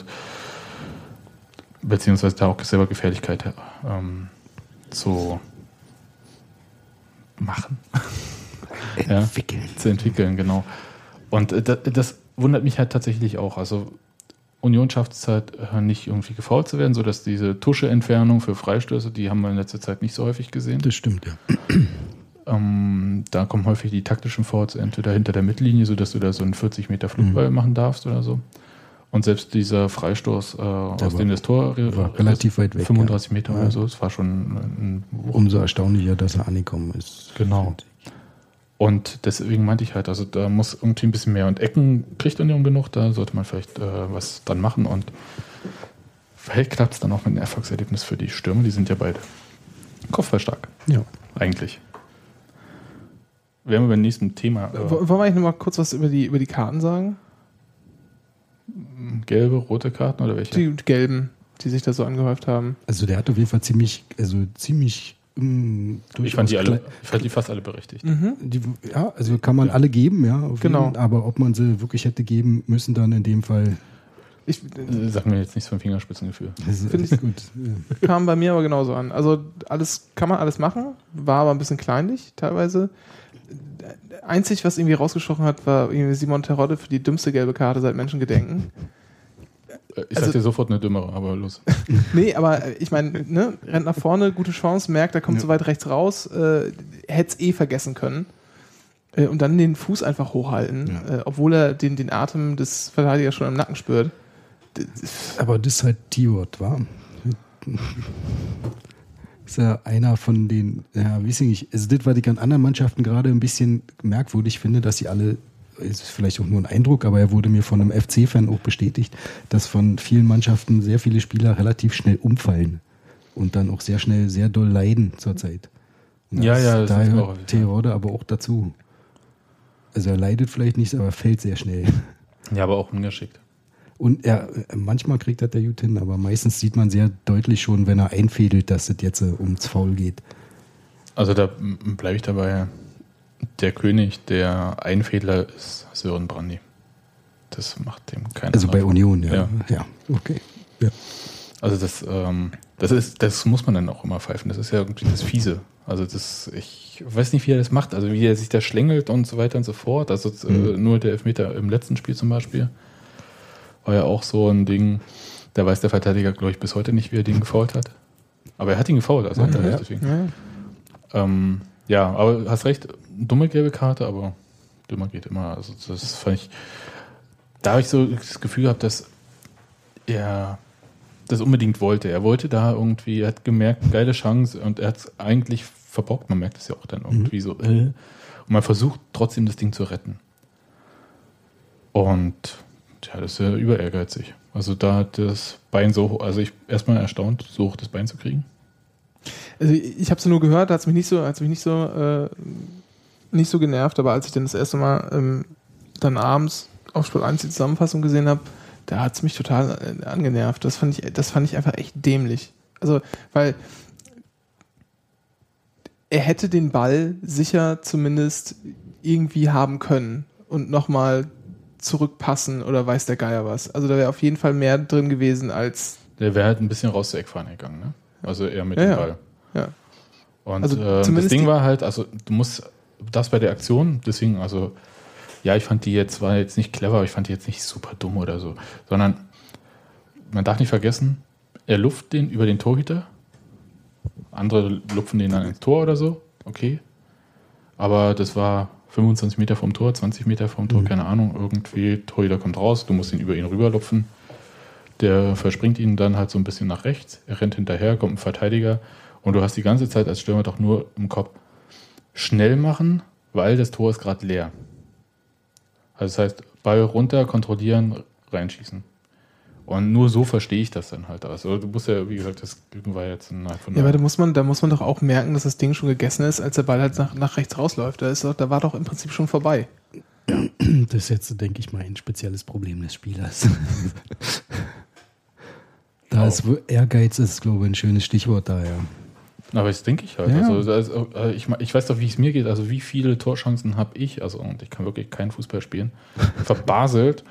S2: beziehungsweise da auch selber Gefährlichkeit ähm, zu machen. Ja
S3: Entwickeln.
S2: zu entwickeln, genau. Und äh, das, das wundert mich halt tatsächlich auch. Also Union schafft es halt äh, nicht irgendwie gefault zu werden, sodass diese Tusche-Entfernung für Freistöße, die haben wir in letzter Zeit nicht so häufig gesehen.
S3: Das stimmt, ja.
S2: Ähm, da kommen häufig die taktischen Fouls entweder hinter der Mittellinie, sodass du da so einen 40 Meter Flugball machen darfst oder so. Und selbst dieser Freistoß, äh, aus
S3: war-
S2: dem das Tor
S3: war relativ weit weg,
S2: 35 Meter
S3: Ja.
S2: oder so, es war schon ein
S3: Umso erstaunlicher, dass er angekommen ist.
S2: Genau. Und deswegen meinte ich halt, also da muss irgendwie ein bisschen mehr. Und Ecken kriegt Union genug, da sollte man vielleicht äh, was dran machen. Und vielleicht klappt es dann auch mit einem Erfolgserlebnis für die Stürmer. Die sind ja beide kopfballstark,
S3: Ja.
S2: eigentlich. Wären wir beim nächsten Thema. Äh,
S4: Wollen wir eigentlich noch mal kurz was über die, über die Karten sagen?
S2: gelbe, rote Karten oder welche?
S4: Die gelben, die sich da so angehäuft haben.
S3: Also der hat auf jeden Fall ziemlich, also ziemlich mm,
S2: ich fand die alle, ich fand die fast alle berechtigt.
S3: Die, ja, also kann man alle geben, ja.
S4: Genau.
S3: Jeden, aber ob man sie wirklich hätte geben müssen, dann in dem Fall.
S4: Ich,
S2: Äh, Sag mir jetzt nichts vom Fingerspitzengefühl.
S3: Das ist
S4: Find
S3: alles gut. Ja.
S4: kam bei mir aber genauso an. Also alles kann man alles machen, war aber ein bisschen kleinlich teilweise. Einzig, was irgendwie rausgestochen hat, war irgendwie Simon Terodde für die dümmste gelbe Karte seit Menschengedenken.
S2: Äh, Ich
S4: Also-
S2: sag dir sofort eine dümmere, aber los.
S4: Nee, aber äh, ich meine, ne, rennt nach vorne, gute Chance, merkt, er kommt
S3: Ja.
S4: so weit rechts raus, äh, hätte es eh vergessen können. Äh, und dann den Fuß einfach hochhalten,
S3: Ja.
S4: äh, obwohl er den, den Atem des Verteidigers schon im Nacken spürt.
S3: Aber das ist halt T-Word, war. Ist ja einer von den, ja, weiß ich nicht, also das, was ich an anderen Mannschaften gerade ein bisschen merkwürdig finde, dass sie alle, ist vielleicht auch nur ein Eindruck, aber er wurde mir von einem FC-Fan auch bestätigt, dass von vielen Mannschaften sehr viele Spieler relativ schnell umfallen und dann auch sehr schnell sehr doll leiden zurzeit. Und
S2: Ja, ja, das
S3: da
S2: ist auch
S3: Terodde aber auch dazu. Also er leidet vielleicht nicht, aber fällt sehr schnell.
S2: Ja, aber auch ungeschickt.
S3: Und er, manchmal kriegt er der gut hin, aber meistens sieht man sehr deutlich schon, wenn er einfädelt, dass es jetzt äh, ums Foul geht.
S2: Also da bleibe ich dabei. Der König der Einfädler ist Sören Brandy. Das macht dem keiner.
S3: Also bei. Union, ja.
S2: Ja.
S3: Ja, okay. Ja.
S2: Also das, ähm, Das ist, das muss man dann auch immer pfeifen. Das ist ja irgendwie das Fiese. Also das, ich weiß nicht, wie er das macht. Also wie er sich da schlängelt und so weiter und so fort. Also äh, nur der Elfmeter im letzten Spiel zum Beispiel war ja auch so ein Ding. Da weiß der Verteidiger, glaube ich, bis heute nicht, wie er den gefault hat. Aber er hat ihn gefault, also hat er
S3: ja.
S2: deswegen.
S4: Ja.
S2: Ähm, ja, aber hast recht, dumme gelbe Karte, aber dümmer geht immer. Also das fand ich. Da habe ich so das Gefühl gehabt, dass er das unbedingt wollte. Er wollte da irgendwie, er hat gemerkt, geile Chance und er hat es eigentlich verbockt. Man merkt es ja auch dann irgendwie so. Äh, und man versucht trotzdem das Ding zu retten. Und ja, das ist ja über ehrgeizig. Also da hat das Bein so, hoch- also ich erstmal erstaunt, so hoch das Bein zu kriegen.
S4: Also ich, ich habe es nur gehört, hat es mich nicht so, hat's mich nicht so, äh, nicht so genervt, aber als ich dann das erste Mal ähm, dann abends auf Sport 1 die Zusammenfassung gesehen habe, da hat es mich total äh, angenervt. Das fand ich, das fand ich einfach echt dämlich. Also, weil er hätte den Ball sicher zumindest irgendwie haben können und nochmal zurückpassen oder weiß der Geier was. Also da wäre auf jeden Fall mehr drin gewesen als
S2: Der wäre halt ein bisschen raus zur Eckfahne gegangen, ne? Also eher mit
S4: Ja,
S2: dem
S4: ja.
S2: Ball.
S4: ja.
S2: Und
S4: Also
S2: ähm, das Ding war halt, also du musst das bei der Aktion, deswegen, also ja, ich fand die jetzt, war jetzt nicht clever, aber ich fand die jetzt nicht super dumm oder so, sondern man darf nicht vergessen, er luft den über den Torhüter, andere lupfen den dann ins Tor oder so, okay, aber das war 25 Meter vom Tor, 20 Meter vom Tor, keine Ahnung, irgendwie, Torhüter kommt raus, du musst ihn über ihn rüberlupfen, der verspringt ihn dann halt so ein bisschen nach rechts, er rennt hinterher, kommt ein Verteidiger. Und du hast die ganze Zeit als Stürmer doch nur im Kopf schnell machen, weil das Tor ist gerade leer. Also das heißt, Ball runter, kontrollieren, reinschießen. Und nur so verstehe ich das dann halt. Also du musst ja, wie gesagt, das war jetzt ein von
S4: Ja, aber da muss man, da muss man doch auch merken, dass das Ding schon gegessen ist, als der Ball halt nach, nach rechts rausläuft. Da, ist doch, da war doch im Prinzip schon vorbei.
S3: Das ist jetzt, denke ich mal, ein spezielles Problem des Spielers. da ist wo- Ehrgeiz ist, glaube ich, ein schönes Stichwort da, ja.
S2: Aber das denke ich halt.
S3: Ja.
S2: Also, also, ich, ich weiß doch, wie es mir geht. Also wie viele Torchancen habe ich, also und ich kann wirklich keinen Fußball spielen, verbaselt,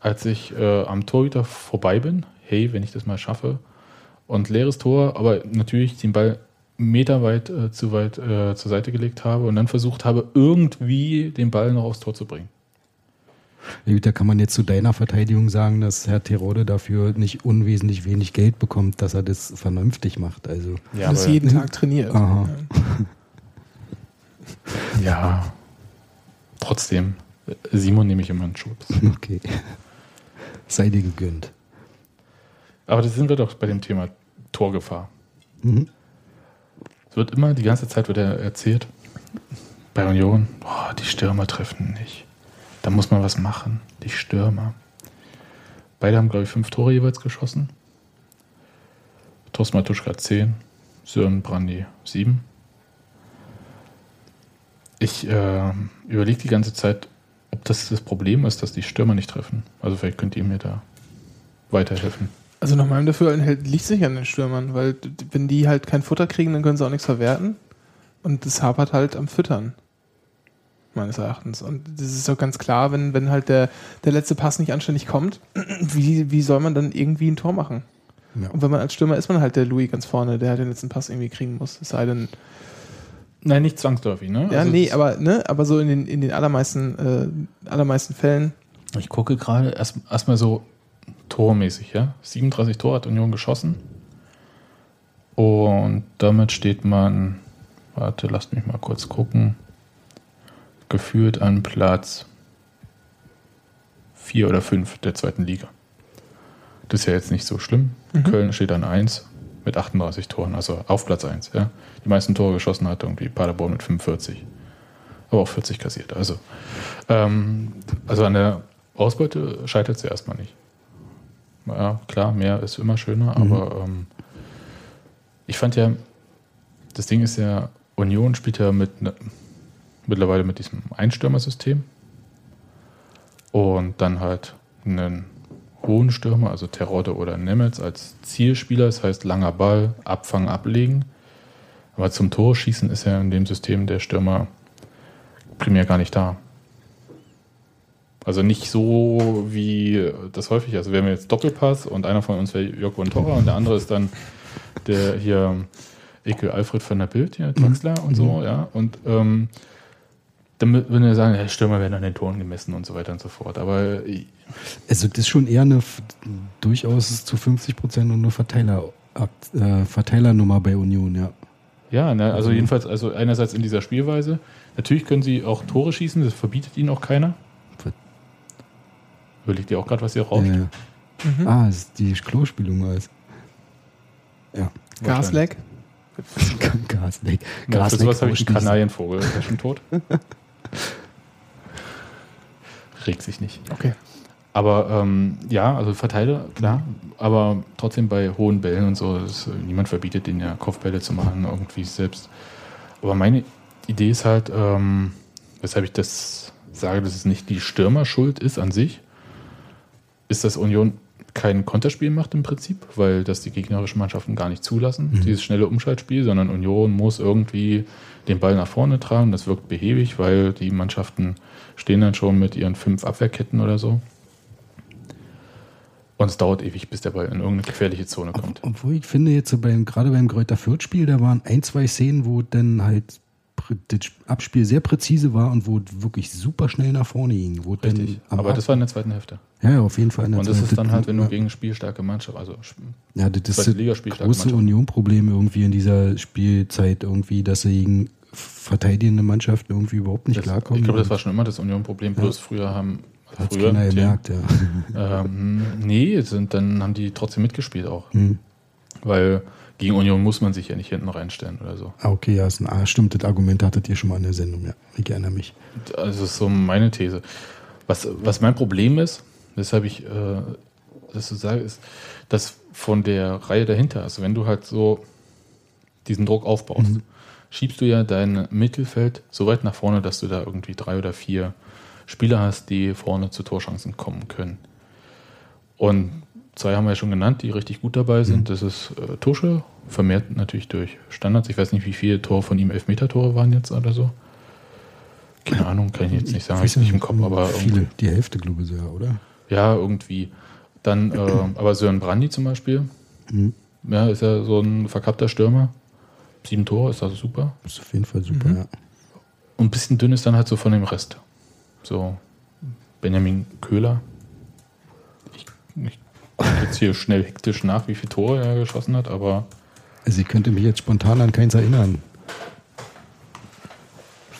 S2: als ich äh, am Torhüter vorbei bin. Hey, wenn ich das mal schaffe. Und leeres Tor, aber natürlich den Ball meterweit äh, zu weit äh, zur Seite gelegt habe und dann versucht habe, irgendwie den Ball noch aufs Tor zu bringen.
S3: Ja, gut, Da kann man jetzt zu deiner Verteidigung sagen, dass Herr Terode dafür nicht unwesentlich wenig Geld bekommt, dass er das vernünftig macht. Also,
S2: Ja,
S4: das jeden Tag trainiert.
S3: Aha.
S2: ja. Trotzdem, Simon nehme ich immer in Schutz.
S3: okay. Sei dir gegönnt.
S2: Aber das sind wir doch bei dem Thema Torgefahr.
S3: Mhm.
S2: Es wird immer, die ganze Zeit wird er erzählt, bei Union, boah, die Stürmer treffen nicht. Da muss man was machen, die Stürmer. Beide haben, glaube ich, fünf Tore jeweils geschossen. Thorsten Matuschka 10, Sören Brandy 7. Ich äh, überlege die ganze Zeit, ob das das Problem ist, dass die Stürmer nicht treffen. Also vielleicht könnt ihr mir da weiterhelfen.
S4: Also nach meinem Dafürhalten liegt sich an den Stürmern, weil wenn die halt kein Futter kriegen, dann können sie auch nichts verwerten. Und das hapert halt am Füttern. Meines Erachtens. Und das ist doch ganz klar, wenn, wenn halt der, der letzte Pass nicht anständig kommt, wie, wie soll man dann irgendwie ein Tor machen?
S3: Ja.
S4: Und wenn man als Stürmer ist man halt der Louis ganz vorne, der halt den letzten Pass irgendwie kriegen muss. Es sei denn,
S2: Nein, nicht zwangsläufig, ne?
S4: ja,
S2: Also
S4: nee, aber, ne, aber so in den, in den allermeisten, äh, allermeisten Fällen.
S2: Ich gucke gerade erst erstmal so tormäßig, ja. 37 Tore hat Union geschossen. Und damit steht man, warte, lasst mich mal kurz gucken, geführt an Platz 4 oder 5 der zweiten Liga. Das ist ja jetzt nicht so schlimm. Köln steht an 1 mit 38 Toren, also auf Platz 1. Ja. Die meisten Tore geschossen hat irgendwie Paderborn mit 45. Aber auch 40 kassiert. Also, ähm, also an der Ausbeute scheitert es ja erstmal nicht. Ja, klar, mehr ist immer schöner, aber ähm, ich fand ja, das Ding ist ja, Union spielt ja mit ne, mittlerweile mit diesem Einstürmersystem und dann halt einen hohen Stürmer, also Terodde oder Nemetz als Zielspieler, das heißt langer Ball, abfangen, ablegen. Aber zum Torschießen ist ja in dem System der Stürmer primär gar nicht da. Also nicht so wie das häufig. Also wir haben jetzt Doppelpass und einer von uns wäre Joko und Torra und der andere ist dann der hier Ekel Alfred von der Bild, hier, Draxler und so, ja. Und ähm, dann würden wir sagen, Stürmer werden an den Toren gemessen und so weiter und so fort. Aber ich-
S3: Also das ist schon eher eine durchaus zu 50 Prozent eine Verteiler, äh, Verteilernummer bei Union, ja.
S2: ja, ne, also jedenfalls, also einerseits in dieser Spielweise. Natürlich können sie auch Tore schießen, das verbietet ihnen auch keiner. Überlegt ihr auch gerade, was ihr rauscht?
S3: Äh, Ah, es ist die Klospülung als. Ja.
S4: Gasleck.
S3: Gasleck.
S2: Ja, für sowas habe ich einen. Kanarienvogel. Ist der schon tot? Regt sich nicht.
S4: Okay.
S2: Aber ähm, ja, also Verteiler, klar, aber trotzdem bei hohen Bällen und so, das, niemand verbietet denen ja Kopfbälle zu machen, irgendwie selbst. Aber meine Idee ist halt, ähm, weshalb ich das sage, dass es nicht die Stürmerschuld ist an sich, ist, dass Union kein Konterspiel macht im Prinzip, weil das die gegnerischen Mannschaften gar nicht zulassen, dieses schnelle Umschaltspiel, sondern Union muss irgendwie den Ball nach vorne tragen. Das wirkt behäbig, weil die Mannschaften stehen dann schon mit ihren fünf Abwehrketten oder so. Und es dauert ewig, bis der Ball in irgendeine gefährliche Zone kommt.
S3: obwohl ich finde, jetzt beim, gerade beim Kräuter Fürth-Spiel, da waren ein, zwei Szenen, wo dann halt das Abspiel sehr präzise war und wo wirklich super schnell nach vorne ging. Wo
S2: Richtig. Aber das war in der zweiten Hälfte.
S3: ja, ja, auf jeden Fall. in der
S2: Und das
S3: Zeit-
S2: ist dann halt, wenn du
S3: ja.
S2: gegen spielstarke Mannschaft, also
S3: Ja, das ist das große. Union-Problem irgendwie in dieser Spielzeit irgendwie, dass sie gegen verteidigende Mannschaften irgendwie überhaupt nicht
S2: das,
S3: klarkommen.
S2: ich glaube, das war schon immer das Union-Problem. Bloß früher haben also
S3: Hat
S2: früher,
S3: keiner gemerkt, ja.
S2: Ähm, nee, sind, dann haben die trotzdem mitgespielt auch.
S3: Hm.
S2: Weil gegen Union muss man sich ja nicht hinten reinstellen oder so.
S3: Ah, okay, ja, ist ein, ah, stimmt, das Argument hattet ihr schon mal in der Sendung, ja. Ich erinnere mich.
S2: Also das ist so meine These. Was, was mein Problem ist, weshalb ich äh, das so sage, ist, dass von der Reihe dahinter, also wenn du halt so diesen Druck aufbaust, schiebst du ja dein Mittelfeld so weit nach vorne, dass du da irgendwie drei oder vier Spieler hast, die vorne zu Torchancen kommen können. Und zwei haben wir ja schon genannt, die richtig gut dabei sind. Das ist äh, Tusche, vermehrt natürlich durch Standards. Ich weiß nicht, wie viele Tore von ihm Elfmeter-Tore waren jetzt oder so. Keine Ahnung, kann ich jetzt nicht sagen, habe ich nicht im Kopf, aber
S3: viele, die Hälfte, glaube ich, oder?
S2: ja, irgendwie. Dann, äh, aber Sören Brandy zum Beispiel,
S3: Mhm.
S2: ja, ist ja so ein verkappter Stürmer. Sieben Tore, ist also super.
S3: Ist auf jeden Fall super,
S2: Mhm.
S3: ja.
S2: Und ein bisschen dünn ist dann halt so von dem Rest. So, Benjamin Köhler. Ich, ich jetzt hier schnell hektisch nach, wie viele Tore er geschossen hat, aber
S3: Also ich könnte mich jetzt spontan an keins erinnern.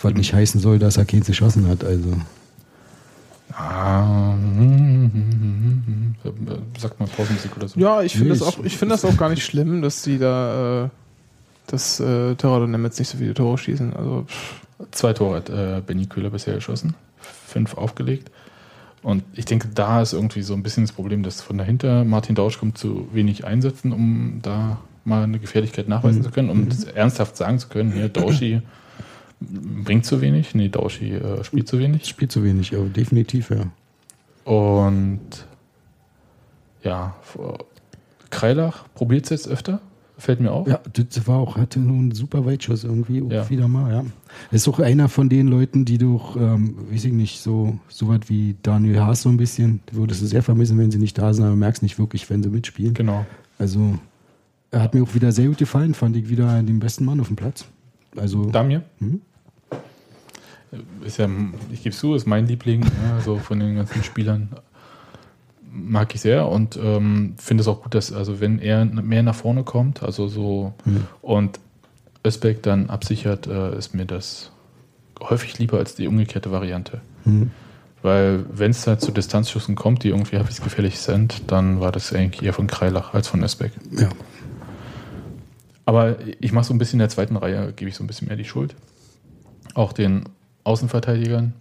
S3: Was nicht heißen soll, dass er keins geschossen hat, also.
S2: ah, hm, hm, hm, hm, hm. sagt mal Pausenmusik oder so.
S4: Ja, ich finde
S3: Nee,
S4: das, auch- ich find das auch gar nicht schlimm, dass die da, äh, dass äh, Terror und Nemetz nicht so viele Tore schießen. Also, pff,
S2: Zwei Tore hat äh, Benny Köhler bisher geschossen, fünf aufgelegt. Und ich denke, da ist irgendwie so ein bisschen das Problem, dass von dahinter Martin Dausch kommt zu wenig einsetzen, um da mal eine Gefährlichkeit nachweisen zu können, um das ernsthaft sagen zu können, hier, Dauschi bringt zu wenig, nee, Dauschi äh, spielt zu wenig.
S3: Spielt zu wenig, aber definitiv, ja.
S2: Und ja, Kreilach probiert es jetzt öfter, fällt mir auf.
S3: Ja, das war auch, hatte nur einen super Weitschuss irgendwie
S2: Ja.
S3: wieder mal, ja. Ist auch einer von den Leuten, die doch, ähm, weiß ich nicht, so, so was wie Daniel Haas so ein bisschen, würdest du sehr vermissen, wenn sie nicht da sind, aber merkst nicht wirklich, wenn sie mitspielen.
S2: Genau.
S3: Also, er hat mir auch wieder sehr gut gefallen, fand ich wieder den besten Mann auf dem Platz. Also,
S2: Damir?
S3: Mhm.
S2: Ist ja, ich gebe zu, ist mein Liebling, ja, so von den ganzen Spielern. Mag ich sehr und ähm, finde es auch gut, dass, also wenn er mehr nach vorne kommt, also so
S3: Mhm.
S2: und Özbek dann absichert, äh, ist mir das häufig lieber als die umgekehrte Variante.
S3: Mhm.
S2: Weil wenn es halt zu Distanzschüssen kommt, die irgendwie halbwegs gefährlich sind, dann war das eigentlich eher von Kreilach als von Özbek.
S3: ja.
S2: Aber ich mache so ein bisschen in der zweiten Reihe, gebe ich so ein bisschen mehr die Schuld. Auch den Außenverteidigern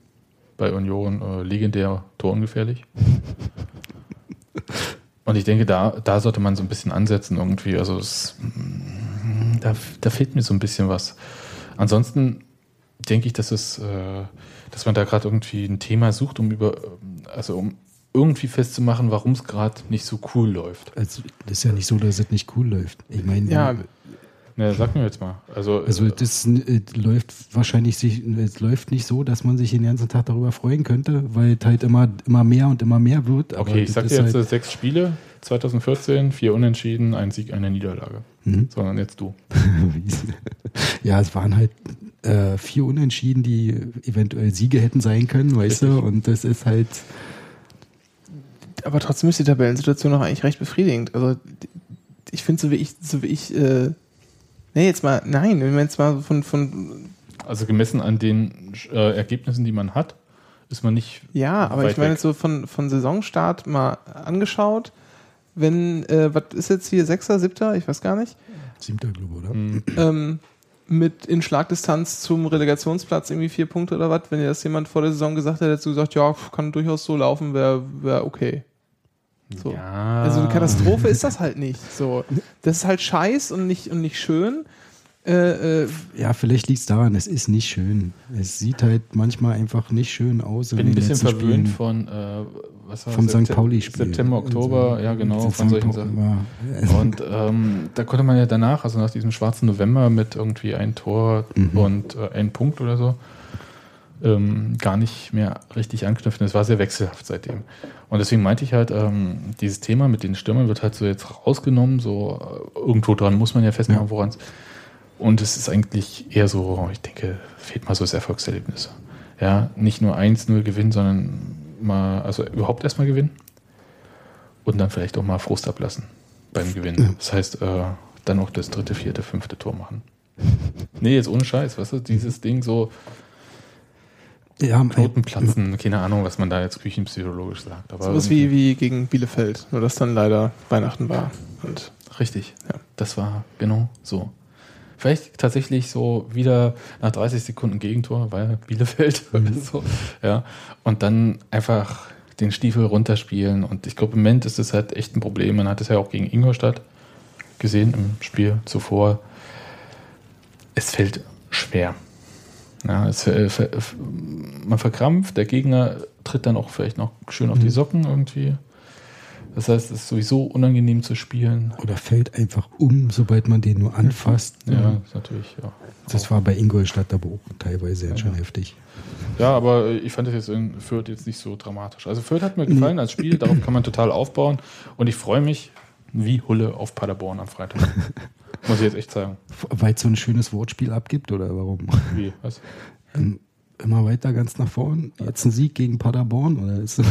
S2: bei Union äh, legendär torungefährlich. Und ich denke, da, da sollte man so ein bisschen ansetzen irgendwie. Also es, mm, da, da fehlt mir so ein bisschen was. Ansonsten denke ich, dass es, äh, dass man da gerade irgendwie ein Thema sucht, um über, also um irgendwie festzumachen, warum es gerade nicht so cool läuft.
S3: Also, das ist ja nicht so, dass es nicht cool läuft. Ich meine,
S4: ja,
S2: Na, sag mir jetzt mal. Also,
S3: Also
S2: äh,
S3: das äh, läuft wahrscheinlich sich, es läuft nicht so, dass man sich den ganzen Tag darüber freuen könnte, weil es halt immer, immer mehr und immer mehr wird. aber
S2: Okay, ich sag dir jetzt
S3: halt,
S2: äh, sechs Spiele. 2014, vier Unentschieden, ein Sieg, eine Niederlage. Sondern jetzt du.
S3: ja, es waren halt äh, vier Unentschieden, die eventuell Siege hätten sein können, weißt du? Und das ist halt.
S4: Aber trotzdem ist die Tabellensituation noch eigentlich recht befriedigend. Also ich finde, so wie ich, so wie ich, äh, nee, jetzt mal, nein, wenn wir jetzt mal von, von
S2: Also gemessen an den äh, Ergebnissen, die man hat, ist man nicht.
S4: Ja, aber
S2: weit
S4: ich meine jetzt so von, von Saisonstart mal angeschaut, wenn, äh, was ist jetzt hier, Sechster, Siebter, ich weiß gar nicht,
S3: Siebter, glaube ich, oder?
S2: Mhm.
S4: ähm, mit in Schlagdistanz zum Relegationsplatz irgendwie vier Punkte oder was, wenn dir das jemand vor der Saison gesagt hätte, hättest du gesagt, ja, kann durchaus so laufen, wäre wär okay. So.
S2: Ja.
S4: Also eine Katastrophe ist das halt nicht. So. Das ist halt scheiß und nicht, und nicht schön. Äh, äh,
S3: Ja, vielleicht liegt es daran, es ist nicht schön. Es sieht halt manchmal einfach nicht schön aus.
S2: Ich bin ein bisschen verwöhnt von äh, was war
S3: Vom St. Pauli-Spiel.
S2: September, Oktober, ja genau, von
S3: St.
S2: solchen Sachen. Und ähm, da konnte man ja danach, also nach diesem schwarzen November mit irgendwie ein Tor
S3: Mhm.
S2: und äh, ein Punkt oder so, ähm, gar nicht mehr richtig anknüpfen. Es war sehr wechselhaft seitdem. Und deswegen meinte ich halt, ähm, dieses Thema mit den Stürmern wird halt so jetzt rausgenommen, so äh, irgendwo dran muss man ja festmachen,
S3: Ja.
S2: woran es. Und es ist eigentlich eher so, ich denke, fehlt mal so das Erfolgserlebnis. Ja, nicht nur 1-0 gewinnen, sondern mal, also überhaupt erstmal gewinnen und dann vielleicht auch mal Frust ablassen beim Gewinnen. Das heißt, äh, dann auch das dritte, vierte, fünfte Tor machen. Nee, jetzt ohne Scheiß, weißt du, dieses Ding so
S3: Ja,
S2: Knoten platzen, keine Ahnung, was man da jetzt küchenpsychologisch sagt. Aber
S4: sowas wie, wie gegen Bielefeld, nur dass dann leider Weihnachten war. Und
S2: Richtig,
S4: Ja.
S2: das war genau so. Vielleicht tatsächlich so wieder nach 30 Sekunden Gegentor, weil Bielefeld oder so. Ja. Und dann einfach den Stiefel runterspielen. Und ich glaube, im Moment ist das halt echt ein Problem. Man hat es ja auch gegen Ingolstadt gesehen im Spiel zuvor. Es fällt schwer. Ja, es, äh, ver- man verkrampft, der Gegner tritt dann auch vielleicht noch schön auf die Socken irgendwie. Das heißt, es ist sowieso unangenehm zu spielen.
S3: oder fällt einfach um, sobald man den nur anfasst.
S2: Ja, ist natürlich, ja.
S3: Das war bei Ingolstadt aber auch teilweise jetzt schon heftig.
S2: Ja, aber ich fand das jetzt in Fürth jetzt nicht so dramatisch. Also Fürth hat mir gefallen als Spiel, darauf kann man total aufbauen. Und ich freue mich wie Hulle auf Paderborn am Freitag. Muss ich jetzt echt sagen.
S3: Weil es so ein schönes Wortspiel abgibt oder warum?
S2: Wie? Was?
S3: Ähm, Immer weiter ganz nach vorn. Jetzt ein Sieg gegen Paderborn oder ist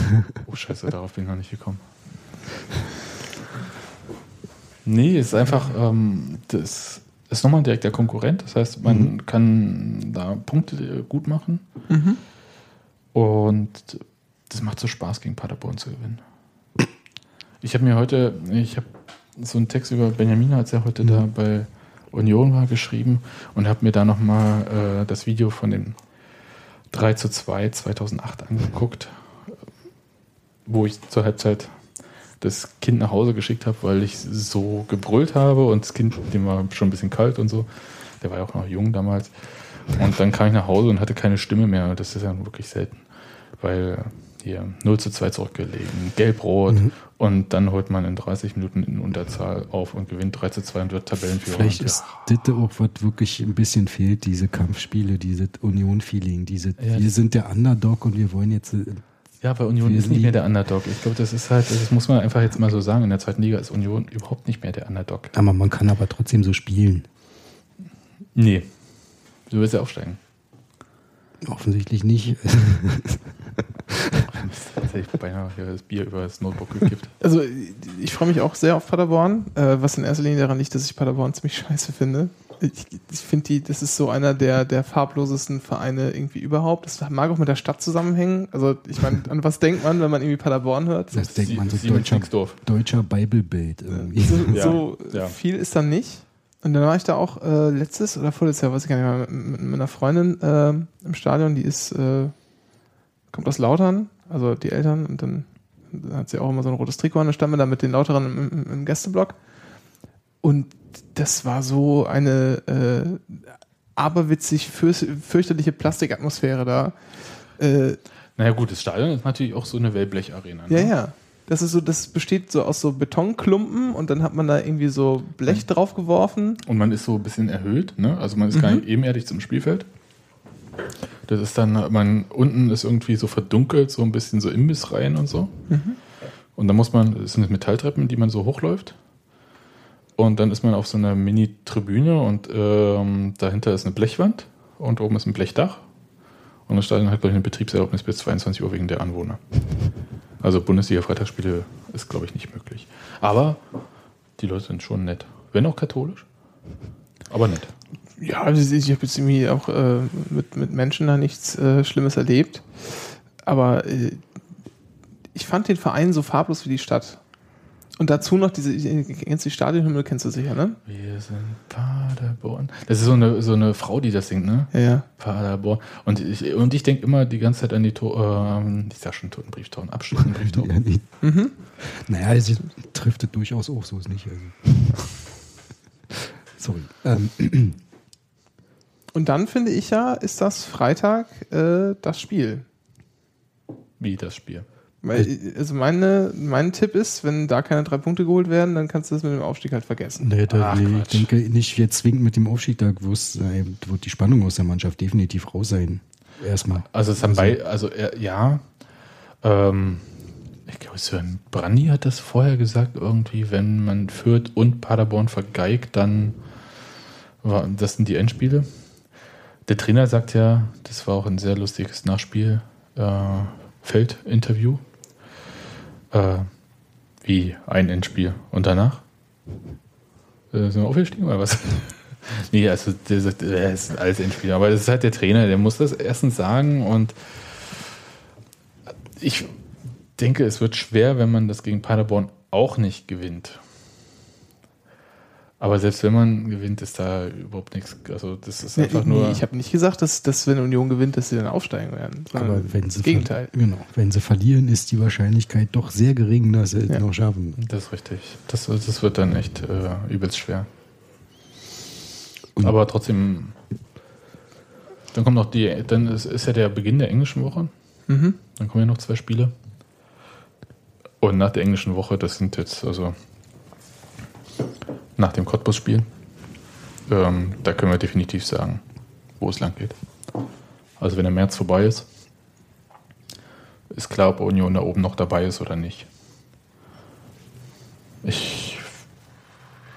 S2: Oh Scheiße, darauf bin ich noch nicht gekommen. Nee, es ist einfach, ähm, das ist nochmal ein direkter Konkurrent. Das heißt, man kann da Punkte gut machen. Und das macht so Spaß, gegen Paderborn zu gewinnen. Ich habe mir heute, ich habe so einen Text über Benjamin, als er heute da bei Union war, geschrieben und habe mir da nochmal äh, das Video von dem 3 zu 2 2008 angeguckt, wo ich zur Halbzeit das Kind nach Hause geschickt habe, weil ich so gebrüllt habe und das Kind, dem war schon ein bisschen kalt und so. Der war ja auch noch jung damals. Und dann kam ich nach Hause und hatte keine Stimme mehr. Das ist ja wirklich selten. Weil hier 0 zu 2 zurückgelegen, gelb-rot und dann holt man in 30 Minuten in Unterzahl auf und gewinnt 3 zu 2 und wird Tabellenführer.
S3: Vielleicht ist das auch, was wirklich ein bisschen fehlt, diese Kampfspiele, dieses Union-Feeling, diese,
S2: Ja.
S3: wir sind der Underdog und wir wollen jetzt, äh,
S2: Ja, bei Union
S3: Wir
S2: ist nicht mehr der Underdog. Ich glaube, das ist halt, das muss man einfach jetzt mal so sagen. In der zweiten Liga ist Union überhaupt nicht mehr der Underdog.
S3: aber man kann aber trotzdem so spielen.
S2: Nee. Du willst ja aufsteigen.
S3: Offensichtlich nicht.
S2: Jetzt hätte ich beinahe das Bier über das Notebook gekippt.
S4: Also ich freue mich auch sehr auf Paderborn, äh, was in erster Linie daran liegt, dass ich Paderborn ziemlich scheiße finde. Ich, ich finde die, das ist so einer der, der farblosesten Vereine irgendwie überhaupt. Das mag auch mit der Stadt zusammenhängen. Also ich meine, an was denkt man, wenn man irgendwie Paderborn hört?
S3: Das denkt man so deutscher, deutscher Bibelbild irgendwie.
S4: So,
S2: Ja,
S4: so
S2: ja.
S4: viel ist dann nicht. Und dann war ich da auch äh, letztes oder vorletztes Jahr, weiß ich gar nicht mehr, mit, mit meiner Freundin äh, im Stadion, die ist, äh, kommt aus Lautern, also die Eltern, und dann, hat sie auch immer so ein rotes Trikot an, standen wir da mit den Lauterern im, im, im Gästeblock. Und das war so eine äh, aberwitzig fürch- fürchterliche Plastikatmosphäre da. Äh,
S2: Naja, gut, das Stadion ist natürlich auch so eine Wellblecharena.
S4: ja,
S2: Ne?
S4: ja. Das ist so, das besteht so aus so Betonklumpen und dann hat man da irgendwie so Blech draufgeworfen.
S2: Und man ist so ein bisschen erhöht, ne? Also man ist gar nicht ebenerdig zum Spielfeld. Das ist dann, man unten ist irgendwie so verdunkelt, so ein bisschen so Imbissreihen und so. Und dann muss man, es sind Metalltreppen, die man so hochläuft. Und dann ist man auf so einer Mini-Tribüne und ähm, dahinter ist eine Blechwand und oben ist ein Blechdach. Und das Stadion hat, glaube ich, eine Betriebserlaubnis bis 22 Uhr wegen der Anwohner. Also Bundesliga-Freitagsspiele ist, glaube ich, nicht möglich. Aber die Leute sind schon nett. Wenn auch katholisch. Aber nett.
S4: Ja, also ich habe jetzt irgendwie auch äh, mit, mit Menschen da nichts äh, Schlimmes erlebt. Aber äh, ich fand den Verein so farblos wie die Stadt. Und dazu noch diese, kennst du die Stadionhymne, kennst du sicher, ne?
S2: Wir sind Paderborn. Das ist so eine, so eine Frau, die das singt, ne?
S4: Ja, ja.
S2: Paderborn. Und ich, und ich denke immer die ganze Zeit an die, to ähm, ich sag schon Totenbrieftauben, Abschließenden
S3: Ja, nee. Naja, es trifft es durchaus auch, so ist nicht. Also. Sorry. Ähm,
S4: Und dann finde ich ja, ist das Freitag äh, das Spiel.
S2: Wie das Spiel.
S4: Weil, also meine, mein Tipp ist, wenn da keine drei Punkte geholt werden, dann kannst du das mit dem Aufstieg halt vergessen.
S3: nee, da,
S2: Ach,
S3: ich
S2: Quatsch.
S3: denke nicht jetzt zwingend mit dem Aufstieg, da äh, wird die Spannung aus der Mannschaft definitiv raus sein. Erstmal.
S2: Also es haben bei, also er, ja, ähm, ich glaube, Sören Brandy hat das vorher gesagt, irgendwie, wenn man Fürth und Paderborn vergeigt, dann das sind die Endspiele. Der Trainer sagt ja, das war auch ein sehr lustiges Nachspiel, äh, Feldinterview. Äh, wie ein Endspiel. Und danach? Äh, sind wir aufgestiegen oder was? nee, also der sagt, äh, ist alles Endspiel. Aber das ist halt der Trainer, der muss das erstens sagen und ich denke, es wird schwer, wenn man das gegen Paderborn auch nicht gewinnt. Aber selbst wenn man gewinnt, ist da überhaupt nichts. Also das ist einfach
S4: Nee,
S2: nur.
S4: ich habe nicht gesagt, dass, dass wenn Union gewinnt, dass sie dann aufsteigen werden.
S3: Aber wenn sie,
S4: Gegenteil.
S3: genau, wenn sie verlieren, ist die Wahrscheinlichkeit doch sehr gering, dass sie es
S4: Ja.
S3: noch schaffen.
S2: Das ist richtig. Das, das wird dann echt äh, übelst schwer.
S3: Und-
S2: Aber trotzdem, dann kommt noch die, dann ist, ist ja der Beginn der englischen Woche.
S4: Mhm.
S2: Dann kommen ja noch zwei Spiele. Und nach der englischen Woche, das sind jetzt also nach dem Cottbus-Spiel, ähm, da können wir definitiv sagen, wo es lang geht. Also wenn der März vorbei ist, ist klar, ob Union da oben noch dabei ist oder nicht. Ich,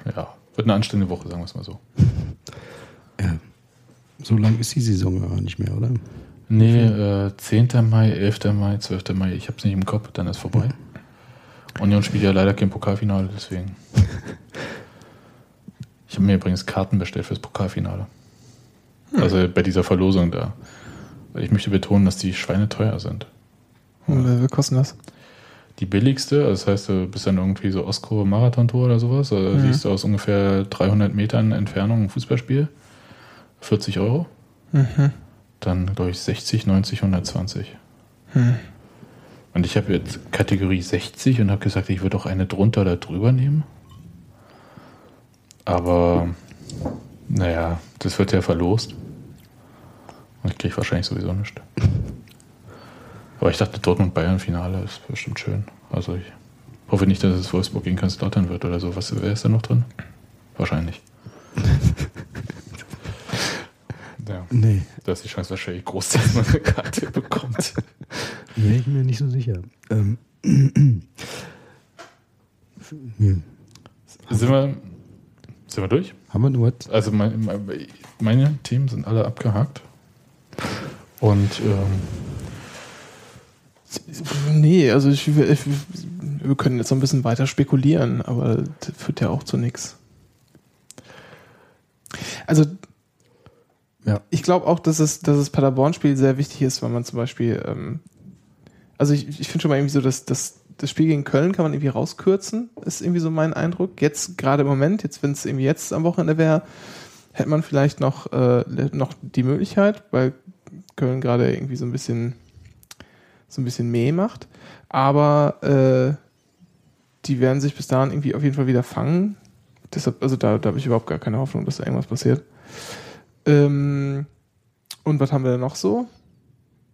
S2: ja, wird eine anständige Woche, sagen wir es mal so.
S3: Ja. So lang ist die Saison aber nicht mehr, oder?
S2: Nee, äh, 10. Mai, 11. Mai, 12. Mai, ich hab's nicht im Kopf, dann ist vorbei. Union spielt ja leider kein Pokalfinale, deswegen. Ich habe mir übrigens Karten bestellt fürs Pokalfinale. Also bei dieser Verlosung da. Ich möchte betonen, dass die Schweine teuer sind.
S4: Wer- wer kostet das?
S2: Die billigste, also das heißt, du bist dann irgendwie so Ostkurve Marathon-Tor oder sowas, also
S4: Mhm.
S2: siehst du aus ungefähr 300 Metern Entfernung ein Fußballspiel, 40 Euro.
S4: Mhm.
S2: Dann, glaube ich, 60, 90, 120.
S4: Hm.
S2: Und ich habe jetzt Kategorie 60 und habe gesagt, ich würde auch eine drunter oder drüber nehmen. Aber, naja, das wird ja verlost. Und ich kriege wahrscheinlich sowieso nichts. Aber ich dachte, Dortmund-Bayern-Finale ist bestimmt schön. Also ich hoffe nicht, dass es Wolfsburg gegen Kaiserslautern wird oder so. Was, wer ist da noch drin? Wahrscheinlich. ja,
S3: Nee,
S2: da ist die Chance wahrscheinlich groß, dass man eine Karte bekommt.
S3: wäre ich mir nicht so sicher. Ähm.
S2: Sind wir, sind wir durch?
S3: Haben wir nur was?
S2: Also mein, mein, meine Themen sind alle abgehakt. Und ähm,
S4: Nee, also ich, ich, wir können jetzt noch ein bisschen weiter spekulieren, aber das führt ja auch zu nichts. Also
S3: Ja.
S4: ich glaube auch, dass es, dass das Paderborn-Spiel sehr wichtig ist, weil man zum Beispiel, ähm, also ich, ich finde schon mal irgendwie so, dass, dass das Spiel gegen Köln kann man irgendwie rauskürzen, ist irgendwie so mein Eindruck. Jetzt gerade im Moment, jetzt wenn es irgendwie jetzt am Wochenende wäre, hätte man vielleicht noch, äh, noch die Möglichkeit, weil Köln gerade irgendwie so ein bisschen so ein bisschen meh macht. Aber äh, die werden sich bis dahin irgendwie auf jeden Fall wieder fangen. Deshalb, also da, da habe ich überhaupt gar keine Hoffnung, dass da irgendwas passiert. Ähm, und was haben wir denn noch so?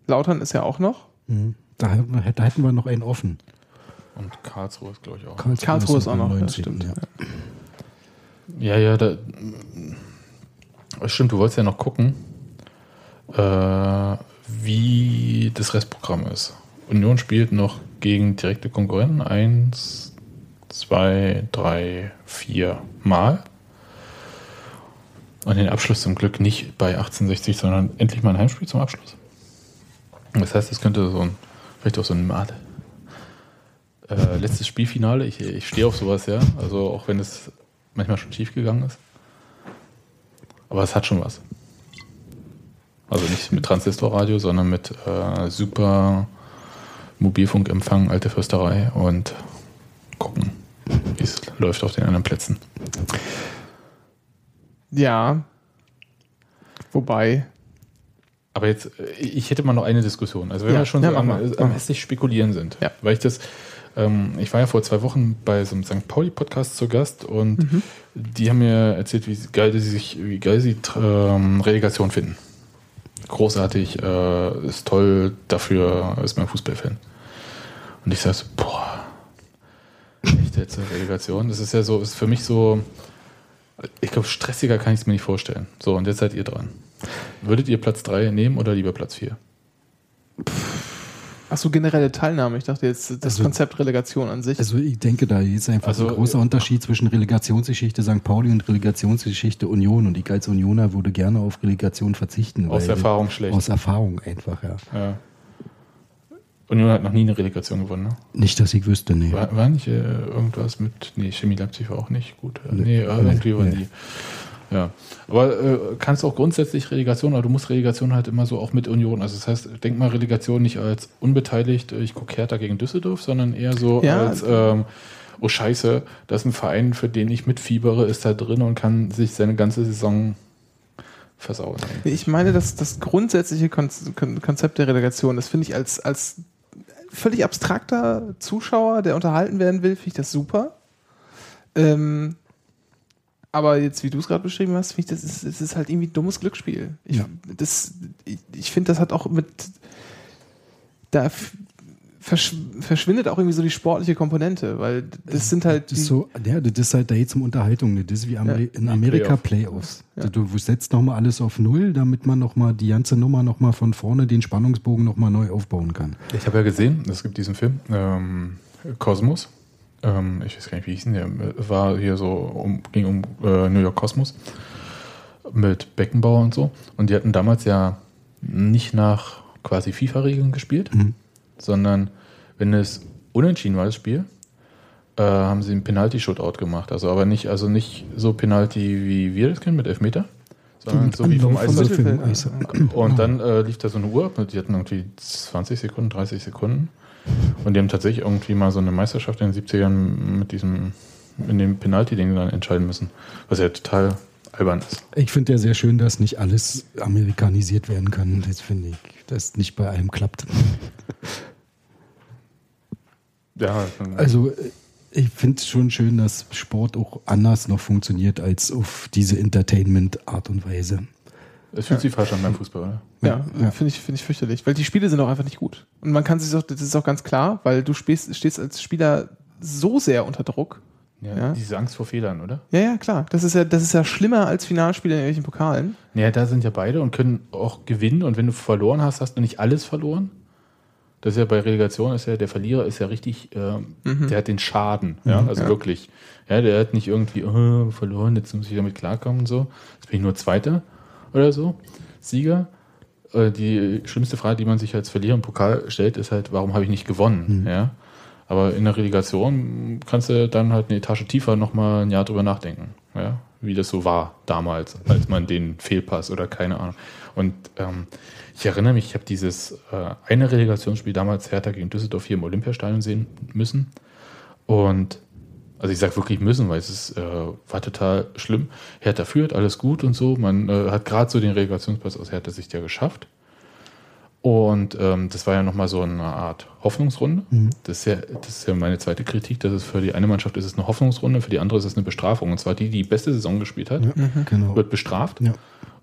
S4: Lautern ist ja auch noch.
S3: Mhm. Da, da hätten wir noch einen offen.
S2: Und Karlsruhe ist, glaube ich, auch.
S4: Karlsruhe ist auch noch, ja,
S3: 19.,
S4: stimmt.
S3: ja.
S2: Ja, ja, da. Stimmt, du wolltest ja noch gucken, äh, wie das Restprogramm ist. Union spielt noch gegen direkte Konkurrenten. Eins, zwei, drei, vier Mal. Und den Abschluss zum Glück nicht bei 1860, sondern endlich mal ein Heimspiel zum Abschluss. Das heißt, es könnte so ein, vielleicht auch so eine Art äh, letztes Spielfinale. Ich, ich stehe auf sowas, ja. Also auch wenn es manchmal schon schief gegangen ist. Aber es hat schon was. Also nicht mit Transistorradio, sondern mit äh, super Mobilfunkempfang, alte Fürsterei und gucken, wie es läuft auf den anderen Plätzen.
S4: Ja. Wobei,
S2: Aber jetzt, äh, ich hätte mal noch eine Diskussion. Also wenn
S4: Ja,
S2: wir schon
S4: ja,
S2: so am,
S4: mal,
S2: am hässlich spekulieren sind.
S4: Ja.
S2: Weil ich das, ähm, ich war ja vor zwei Wochen bei so einem St. Pauli-Podcast zu Gast und
S4: Mhm.
S2: die haben mir erzählt, wie geil sie sich, wie geil sie ähm, Relegation finden. Großartig, äh, ist toll, dafür ist mein Fußballfan. Und ich sag so, boah, echt jetzt eine Relegation? Das ist ja so, ist für mich so, ich glaube, stressiger kann ich es mir nicht vorstellen. So, und jetzt seid ihr dran. Würdet ihr Platz 3 nehmen oder lieber Platz 4?
S4: Ach so, generelle Teilnahme. Ich dachte jetzt das
S3: Also-
S4: Konzept Relegation an sich.
S3: Also ich denke, da ist einfach
S2: Also,
S3: ein großer Unterschied zwischen Relegationsgeschichte St. Pauli und Relegationsgeschichte Union. Und ich als Unioner würde gerne auf Relegation verzichten.
S2: Aus
S3: weil-
S2: Erfahrung schlecht.
S3: Aus Erfahrung einfach, ja.
S2: Ja. Union hat noch nie eine Relegation gewonnen, ne?
S3: Nicht, dass ich wüsste, nee.
S2: War, war nicht äh, irgendwas mit. Nee, Chemie Leipzig war auch nicht gut. Äh, nee, äh,
S3: Nee,
S2: irgendwie waren
S3: nee.
S2: die. Ja. Aber äh, kannst auch grundsätzlich Relegation, aber du musst Relegation halt immer so auch mit Union. Also das heißt, denk mal Relegation nicht als unbeteiligt, äh, ich gucke Hertha gegen Düsseldorf, sondern eher so
S4: Ja.
S2: als ähm, oh scheiße, das ist ein Verein, für den ich mitfiebere, ist da drin und kann sich seine ganze Saison versauen.
S4: Ich meine, dass das grundsätzliche Kon Kon Konzept der Relegation, das finde ich als, als völlig abstrakter Zuschauer, der unterhalten werden will, finde ich das super. Ähm, aber jetzt, wie du es gerade beschrieben hast, finde ich, das ist, das ist halt irgendwie ein dummes Glücksspiel. Ich,
S3: Ja.
S4: das, ich, ich finde, das hat auch mit. Da versch verschwindet auch irgendwie so die sportliche Komponente, weil das sind halt.
S3: Das ist so, ja, das ist halt da jetzt um Unterhaltung. Das ist wie Ameri in Amerika Playoffs.
S4: Ja.
S3: Du setzt nochmal alles auf Null, damit man nochmal die ganze Nummer nochmal von vorne den Spannungsbogen nochmal neu aufbauen kann.
S2: Ich habe ja gesehen, es gibt diesen Film, ähm, Kosmos. Ähm, ich weiß gar nicht, wie hieß denn der? War hier so, um, ging um äh, New York Kosmos mit Beckenbauer und so. Und die hatten damals ja nicht nach quasi FIFA-Regeln gespielt,
S3: Mhm.
S2: sondern wenn es unentschieden war, das Spiel, äh, haben sie einen Penalty-Shootout gemacht. Also aber nicht, also nicht so Penalty, wie wir das kennen mit Elfmeter, sondern so wie vom
S3: Anlauf von
S2: Eis.
S3: so Film,
S4: Mittelfeld,
S3: Eis.
S2: Und dann äh, lief da so eine Uhr, die hatten irgendwie 20 Sekunden, 30 Sekunden. Und die haben tatsächlich irgendwie mal so eine Meisterschaft in den 70ern mit diesem, in dem Penalty-Ding dann entscheiden müssen. Was ja total albern ist.
S3: Ich finde ja sehr schön, dass nicht alles amerikanisiert werden kann. Das finde ich, dass nicht bei allem klappt.
S2: Ja,
S3: Also äh, ich finde es schon schön, dass Sport auch anders noch funktioniert als auf diese Entertainment-Art und Weise.
S2: Es fühlt sich falsch an beim Fußball, oder?
S4: Ja,
S3: Ja.
S4: finde ich, finde ich fürchterlich. Weil die Spiele sind auch einfach nicht gut. Und man kann sich auch, das ist auch ganz klar, weil du stehst, stehst als Spieler so sehr unter Druck. Ja.
S2: Diese Angst vor Fehlern, oder?
S4: Ja, ja, klar. Das ist ja, das ist ja schlimmer als Finalspiele in irgendwelchen Pokalen.
S2: Ja, da sind ja beide und können auch gewinnen. Und wenn du verloren hast, hast du nicht alles verloren. Das ist ja bei Relegation, ist ja der Verlierer ist ja richtig, ähm, der hat den Schaden. Ja, also
S4: Ja.
S2: wirklich. Ja, der hat nicht irgendwie oh, verloren, jetzt muss ich damit klarkommen und so. Jetzt bin ich nur Zweiter oder so. Sieger. Äh, die schlimmste Frage, die man sich als Verlierer im Pokal stellt, ist halt, warum habe ich nicht gewonnen? Ja. Aber in der Relegation kannst du dann halt eine Etage tiefer nochmal ein Jahr drüber nachdenken, ja? wie das so war damals, als man den Fehlpass oder keine Ahnung. Und ähm, ich erinnere mich, ich habe dieses äh, eine Relegationsspiel damals Hertha gegen Düsseldorf hier im Olympiastadion sehen müssen. Und also ich sage wirklich müssen, weil es ist, äh, war total schlimm. Hertha führt, alles gut und so. Man äh, hat gerade so den Relegationsplatz aus Hertha Sicht ja geschafft. Und ähm, das war ja nochmal so eine Art Hoffnungsrunde. Das, ist ja, das ist ja meine zweite Kritik. Das ist für die eine Mannschaft ist es eine Hoffnungsrunde, für die andere ist es eine Bestrafung. Und zwar die, die die beste Saison gespielt hat,
S3: Ja, genau.
S2: wird bestraft.
S3: Ja.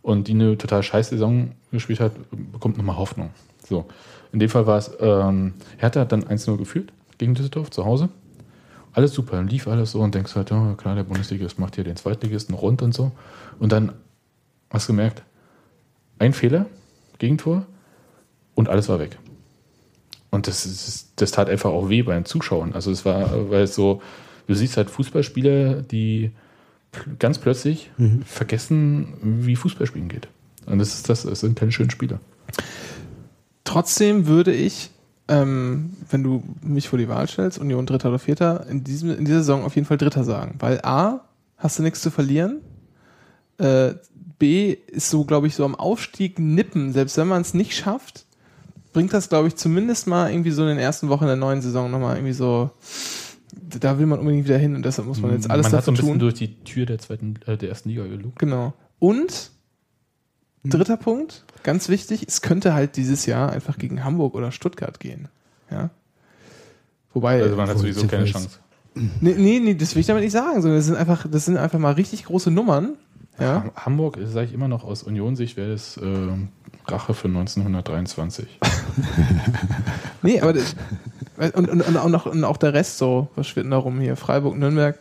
S2: Und die eine total scheiß Saison gespielt hat, bekommt nochmal Hoffnung. So. In dem Fall war es, ähm, Hertha hat dann 1-0 geführt gegen Düsseldorf zu Hause. Alles super, dann lief alles so und denkst halt, oh, klar, der Bundesligist macht hier den Zweitligisten rund und so. Und dann hast du gemerkt, ein Fehler, Gegentor und alles war weg. Und das, ist, das tat einfach auch weh beim Zuschauen. Also es war, weil es so, du siehst halt Fußballspieler, die ganz plötzlich vergessen, wie Fußballspielen geht. Und das ist das, das sind keine schönen Spieler.
S4: Trotzdem würde ich, ähm, wenn du mich vor die Wahl stellst, Union Dritter oder Vierter, in, diesem, in dieser Saison auf jeden Fall Dritter sagen. Weil A, hast du nichts zu verlieren. Äh, B, ist so, glaube ich, so am Aufstieg nippen. Selbst wenn man es nicht schafft, bringt das, glaube ich, zumindest mal irgendwie so in den ersten Wochen der neuen Saison nochmal irgendwie so, da will man unbedingt wieder hin und deshalb muss man jetzt alles
S2: Man hat so
S4: dafür
S2: ein bisschen
S4: tun.
S2: durch die Tür der zweiten, äh, der ersten Liga gelugt.
S4: Genau. Und dritter Punkt, ganz wichtig, es könnte halt dieses Jahr einfach gegen Hamburg oder Stuttgart gehen. Ja. Wobei,
S2: Also man hat sowieso keine. Chance.
S4: nee, nee, nee, das will ich damit nicht sagen, sondern das sind einfach, das sind einfach mal richtig große Nummern. Ja.
S2: Ham- Hamburg, sage ich immer noch aus Union-Sicht, wäre das ähm, Rache für 1923.
S4: Nee, aber das, und, und, und, auch noch, und auch der Rest so, was denn da rum hier? Freiburg, Nürnberg.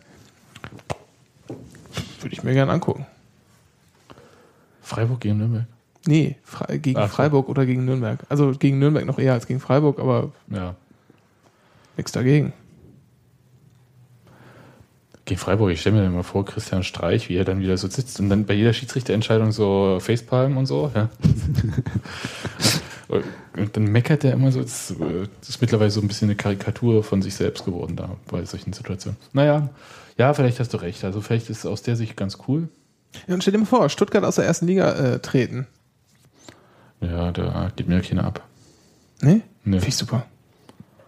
S4: Würde ich mir gerne angucken.
S2: Freiburg gegen Nürnberg.
S4: Nee, Fre gegen
S2: Ach so.
S4: Freiburg oder gegen Nürnberg. Also gegen Nürnberg noch eher als gegen Freiburg, aber
S2: Ja.
S4: nichts dagegen.
S2: Gegen Freiburg, ich stelle mir dann mal vor, Christian Streich, wie er dann wieder so sitzt und dann bei jeder Schiedsrichterentscheidung so Facepalm und so. Ja. und dann meckert er immer so. Das ist mittlerweile so ein bisschen eine Karikatur von sich selbst geworden da bei solchen Situationen. Naja, ja, vielleicht hast du recht. Also vielleicht ist es aus der Sicht ganz cool.
S4: Ja, und stell dir mal vor, Stuttgart aus der ersten Liga äh, treten.
S2: Ja, da geht mir keiner ab.
S4: Nee?
S2: Nee.
S4: Finde ich super.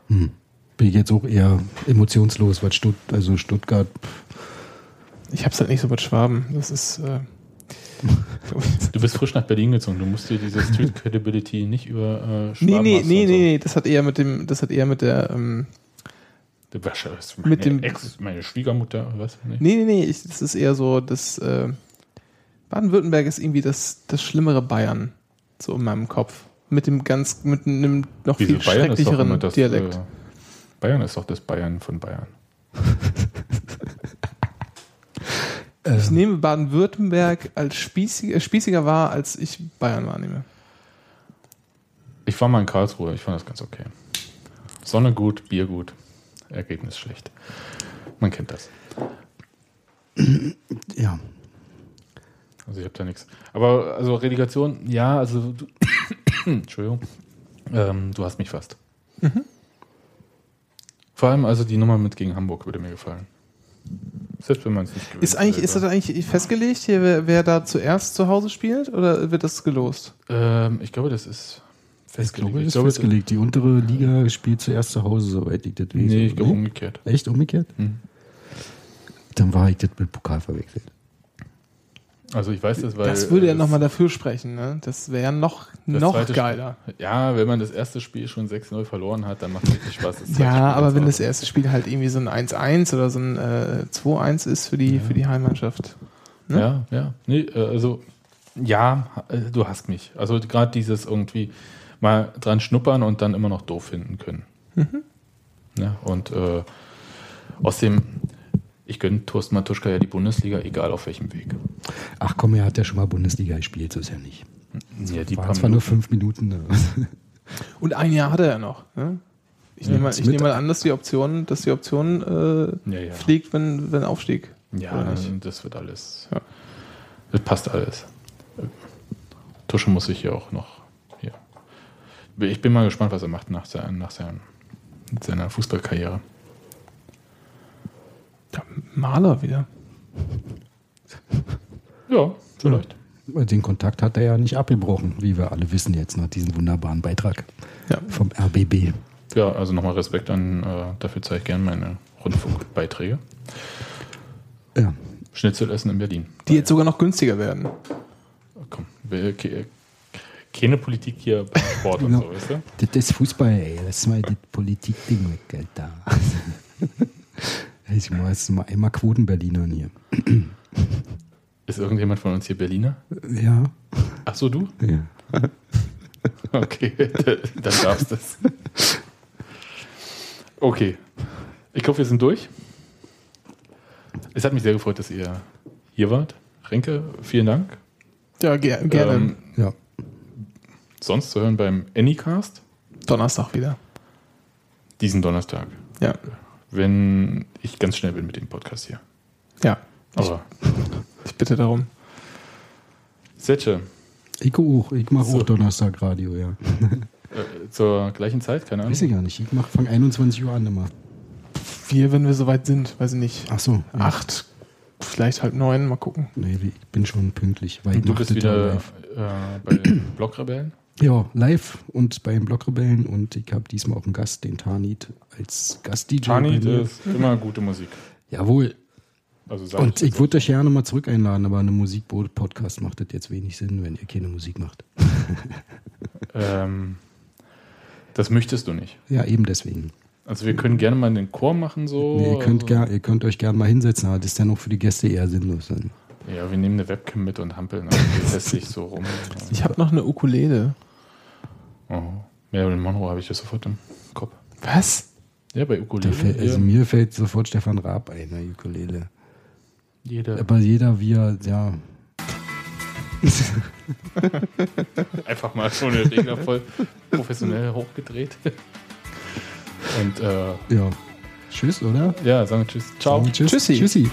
S3: Bin ich jetzt auch eher emotionslos, weil Stutt also Stuttgart,
S4: Ich hab's halt nicht so mit Schwaben. Das ist. Äh,
S2: Du bist frisch nach Berlin gezogen. Du musst dir diese Street Credibility nicht über äh,
S4: nee,
S2: Schwaben
S4: nee, nee,
S2: und so.
S4: nee, das hat eher mit dem, das hat eher mit der, ähm,
S2: ist
S4: Mit
S2: meine
S4: dem-
S2: Ex, meine Schwiegermutter, was? Nee.
S4: nee, nee, nee, ich, das ist eher so, das, äh, Baden-Württemberg ist irgendwie das, das schlimmere Bayern, so in meinem Kopf. Mit dem ganz, mit einem noch
S2: Wieso?
S4: viel
S2: Bayern ist doch immer
S4: schrecklicheren
S2: das,
S4: Dialekt.
S2: Äh, Bayern ist doch das Bayern von Bayern.
S4: ich nehme Baden-Württemberg als spießiger, spießiger wahr, als ich Bayern wahrnehme.
S2: Ich war mal in Karlsruhe, ich fand das ganz okay. Sonne gut, Bier gut, Ergebnis schlecht. Man kennt das.
S3: ja.
S2: Also ich habe da nichts. Aber also Relegation, ja, also du, Entschuldigung, ähm, du hast mich fast. Vor allem also die Nummer mit gegen Hamburg würde mir gefallen. Selbst wenn man es nicht gewinnt.
S4: Ist eigentlich, ist das eigentlich festgelegt hier, wer, wer da zuerst zu Hause spielt oder wird das gelost?
S2: ähm, ich glaube, das ist
S3: Ich
S2: festgelegt.
S3: glaube, das ist festgelegt. Die untere Liga spielt zuerst zu Hause, soweit ich das weiß.
S2: Nee, ich glaube umgekehrt.
S3: Echt umgekehrt?
S2: Hm.
S3: Dann war ich das mit Pokal verwechselt.
S2: Also ich weiß das, weil
S4: das würde ja nochmal dafür sprechen, ne? Das wäre noch, noch geiler.
S2: Ja, wenn man das erste Spiel schon 6-0 verloren hat, dann macht es richtig Spaß.
S4: Ja,
S2: Spiel
S4: aber wenn das erste Spiel halt irgendwie so ein 1-1 oder so ein äh, 2-1 ist für die, für die Heimmannschaft. ne?
S2: Ja, ja. Nee, äh, also, ja, äh, du hast mich. Also gerade dieses irgendwie mal dran schnuppern und dann immer noch doof finden können.
S4: Mhm.
S2: Ja, und äh, außerdem, ich gönne Thorsten Matuschka ja die Bundesliga, egal auf welchem Weg.
S3: Ach komm, er hat ja schon mal Bundesliga gespielt, so ist ja nicht.
S2: Ja, die
S3: Waren zwar nur fünf Minuten. ne?
S4: Und ein Jahr hat er ja noch. Ne? Ich nehme mal, ich nehme mal an, dass die Option, dass die Option äh,
S2: Ja, ja.
S4: fliegt, wenn, wenn Aufstieg.
S2: Ja, das wird alles.
S4: Ja.
S2: Das passt alles. Tusche muss sich ja auch noch hier. Ich bin mal gespannt, was er macht nach, sein, nach seiner Fußballkarriere.
S4: Ja, Maler wieder.
S2: Ja, vielleicht.
S3: Den Kontakt hat er ja nicht abgebrochen, wie wir alle wissen jetzt nach diesem wunderbaren Beitrag
S4: Ja.
S3: vom RBB.
S2: Ja, also nochmal Respekt an, äh, dafür zeige ich gerne meine Rundfunkbeiträge.
S3: Ja.
S2: Schnitzel essen in Berlin.
S4: Die jetzt sogar noch günstiger werden.
S2: Komm, keine Politik hier beim Sport und
S3: Genau.
S2: so, weißt du?
S3: Das ist Fußball, ey. Lass mal das Politikding weg, Alter. ich muss mal einmal Quoten-Berlinern hier.
S2: Ist irgendjemand von uns hier Berliner?
S3: Ja.
S2: Ach so, du?
S3: ja.
S2: Okay, dann darfst du es. Okay. Ich glaube, wir sind durch. Es hat mich sehr gefreut, dass ihr hier wart. Renke, vielen Dank.
S4: Ja, ger gerne.
S2: Ähm,
S3: ja.
S2: sonst zu hören beim Anycast.
S4: Donnerstag wieder.
S2: Diesen Donnerstag.
S4: Ja.
S2: Wenn ich ganz schnell bin mit dem Podcast hier.
S4: Ja.
S2: Aber
S4: Ich bitte darum.
S2: Setsche,
S3: Ich auch, ich mache
S2: So.
S3: auch Donnerstag Radio, ja.
S2: äh, zur gleichen Zeit, keine Ahnung.
S3: Weiß ich gar nicht. Ich mache von 21 Uhr an immer.
S4: Wir, wenn wir soweit sind, weiß ich nicht.
S3: Ach so. Ja.
S4: Acht, vielleicht halb neun, mal gucken.
S3: Nee, ich bin schon pünktlich. Weil ich
S2: Du bist wieder äh, bei den Blockrebellen.
S3: Ja, live und beim Blockrebellen und ich habe diesmal auch einen Gast, den Tanit, als Gast-DJ.
S2: Tani
S3: bei mir.
S2: ist immer gute Musik.
S3: Jawohl.
S2: Also
S3: Und
S2: ich
S3: ich würde euch gerne mal zurück einladen, aber eine Musik-Podcast macht das jetzt wenig Sinn, wenn ihr keine Musik macht.
S2: ähm, das möchtest du nicht.
S3: Ja, eben deswegen.
S2: Also wir können gerne mal den Chor machen so.
S3: Nee, ihr, könnt
S2: also,
S3: ger ihr könnt euch gerne mal hinsetzen, aber das ist ja noch für die Gäste eher sinnlos. Dann.
S2: Ja, wir nehmen eine Webcam mit und hampeln also festlich so rum.
S4: Ich habe noch eine Ukulele.
S2: Oh. Marilyn Monroe habe ich das sofort im Kopf.
S4: Was?
S2: Ja, bei Ukulele.
S3: fällt, also
S2: ja,
S3: mir fällt sofort Stefan Raab ein, der Ukulele.
S2: jeder.
S3: Aber jeder, wie er, ja,
S2: Einfach mal so eine Regler voll professionell hochgedreht. Und äh,
S3: ja. Tschüss, oder?
S2: ja, sagen wir Tschüss. Ciao.
S3: Sagen Tschüss.
S4: Tschüssi.
S3: Tschüssi.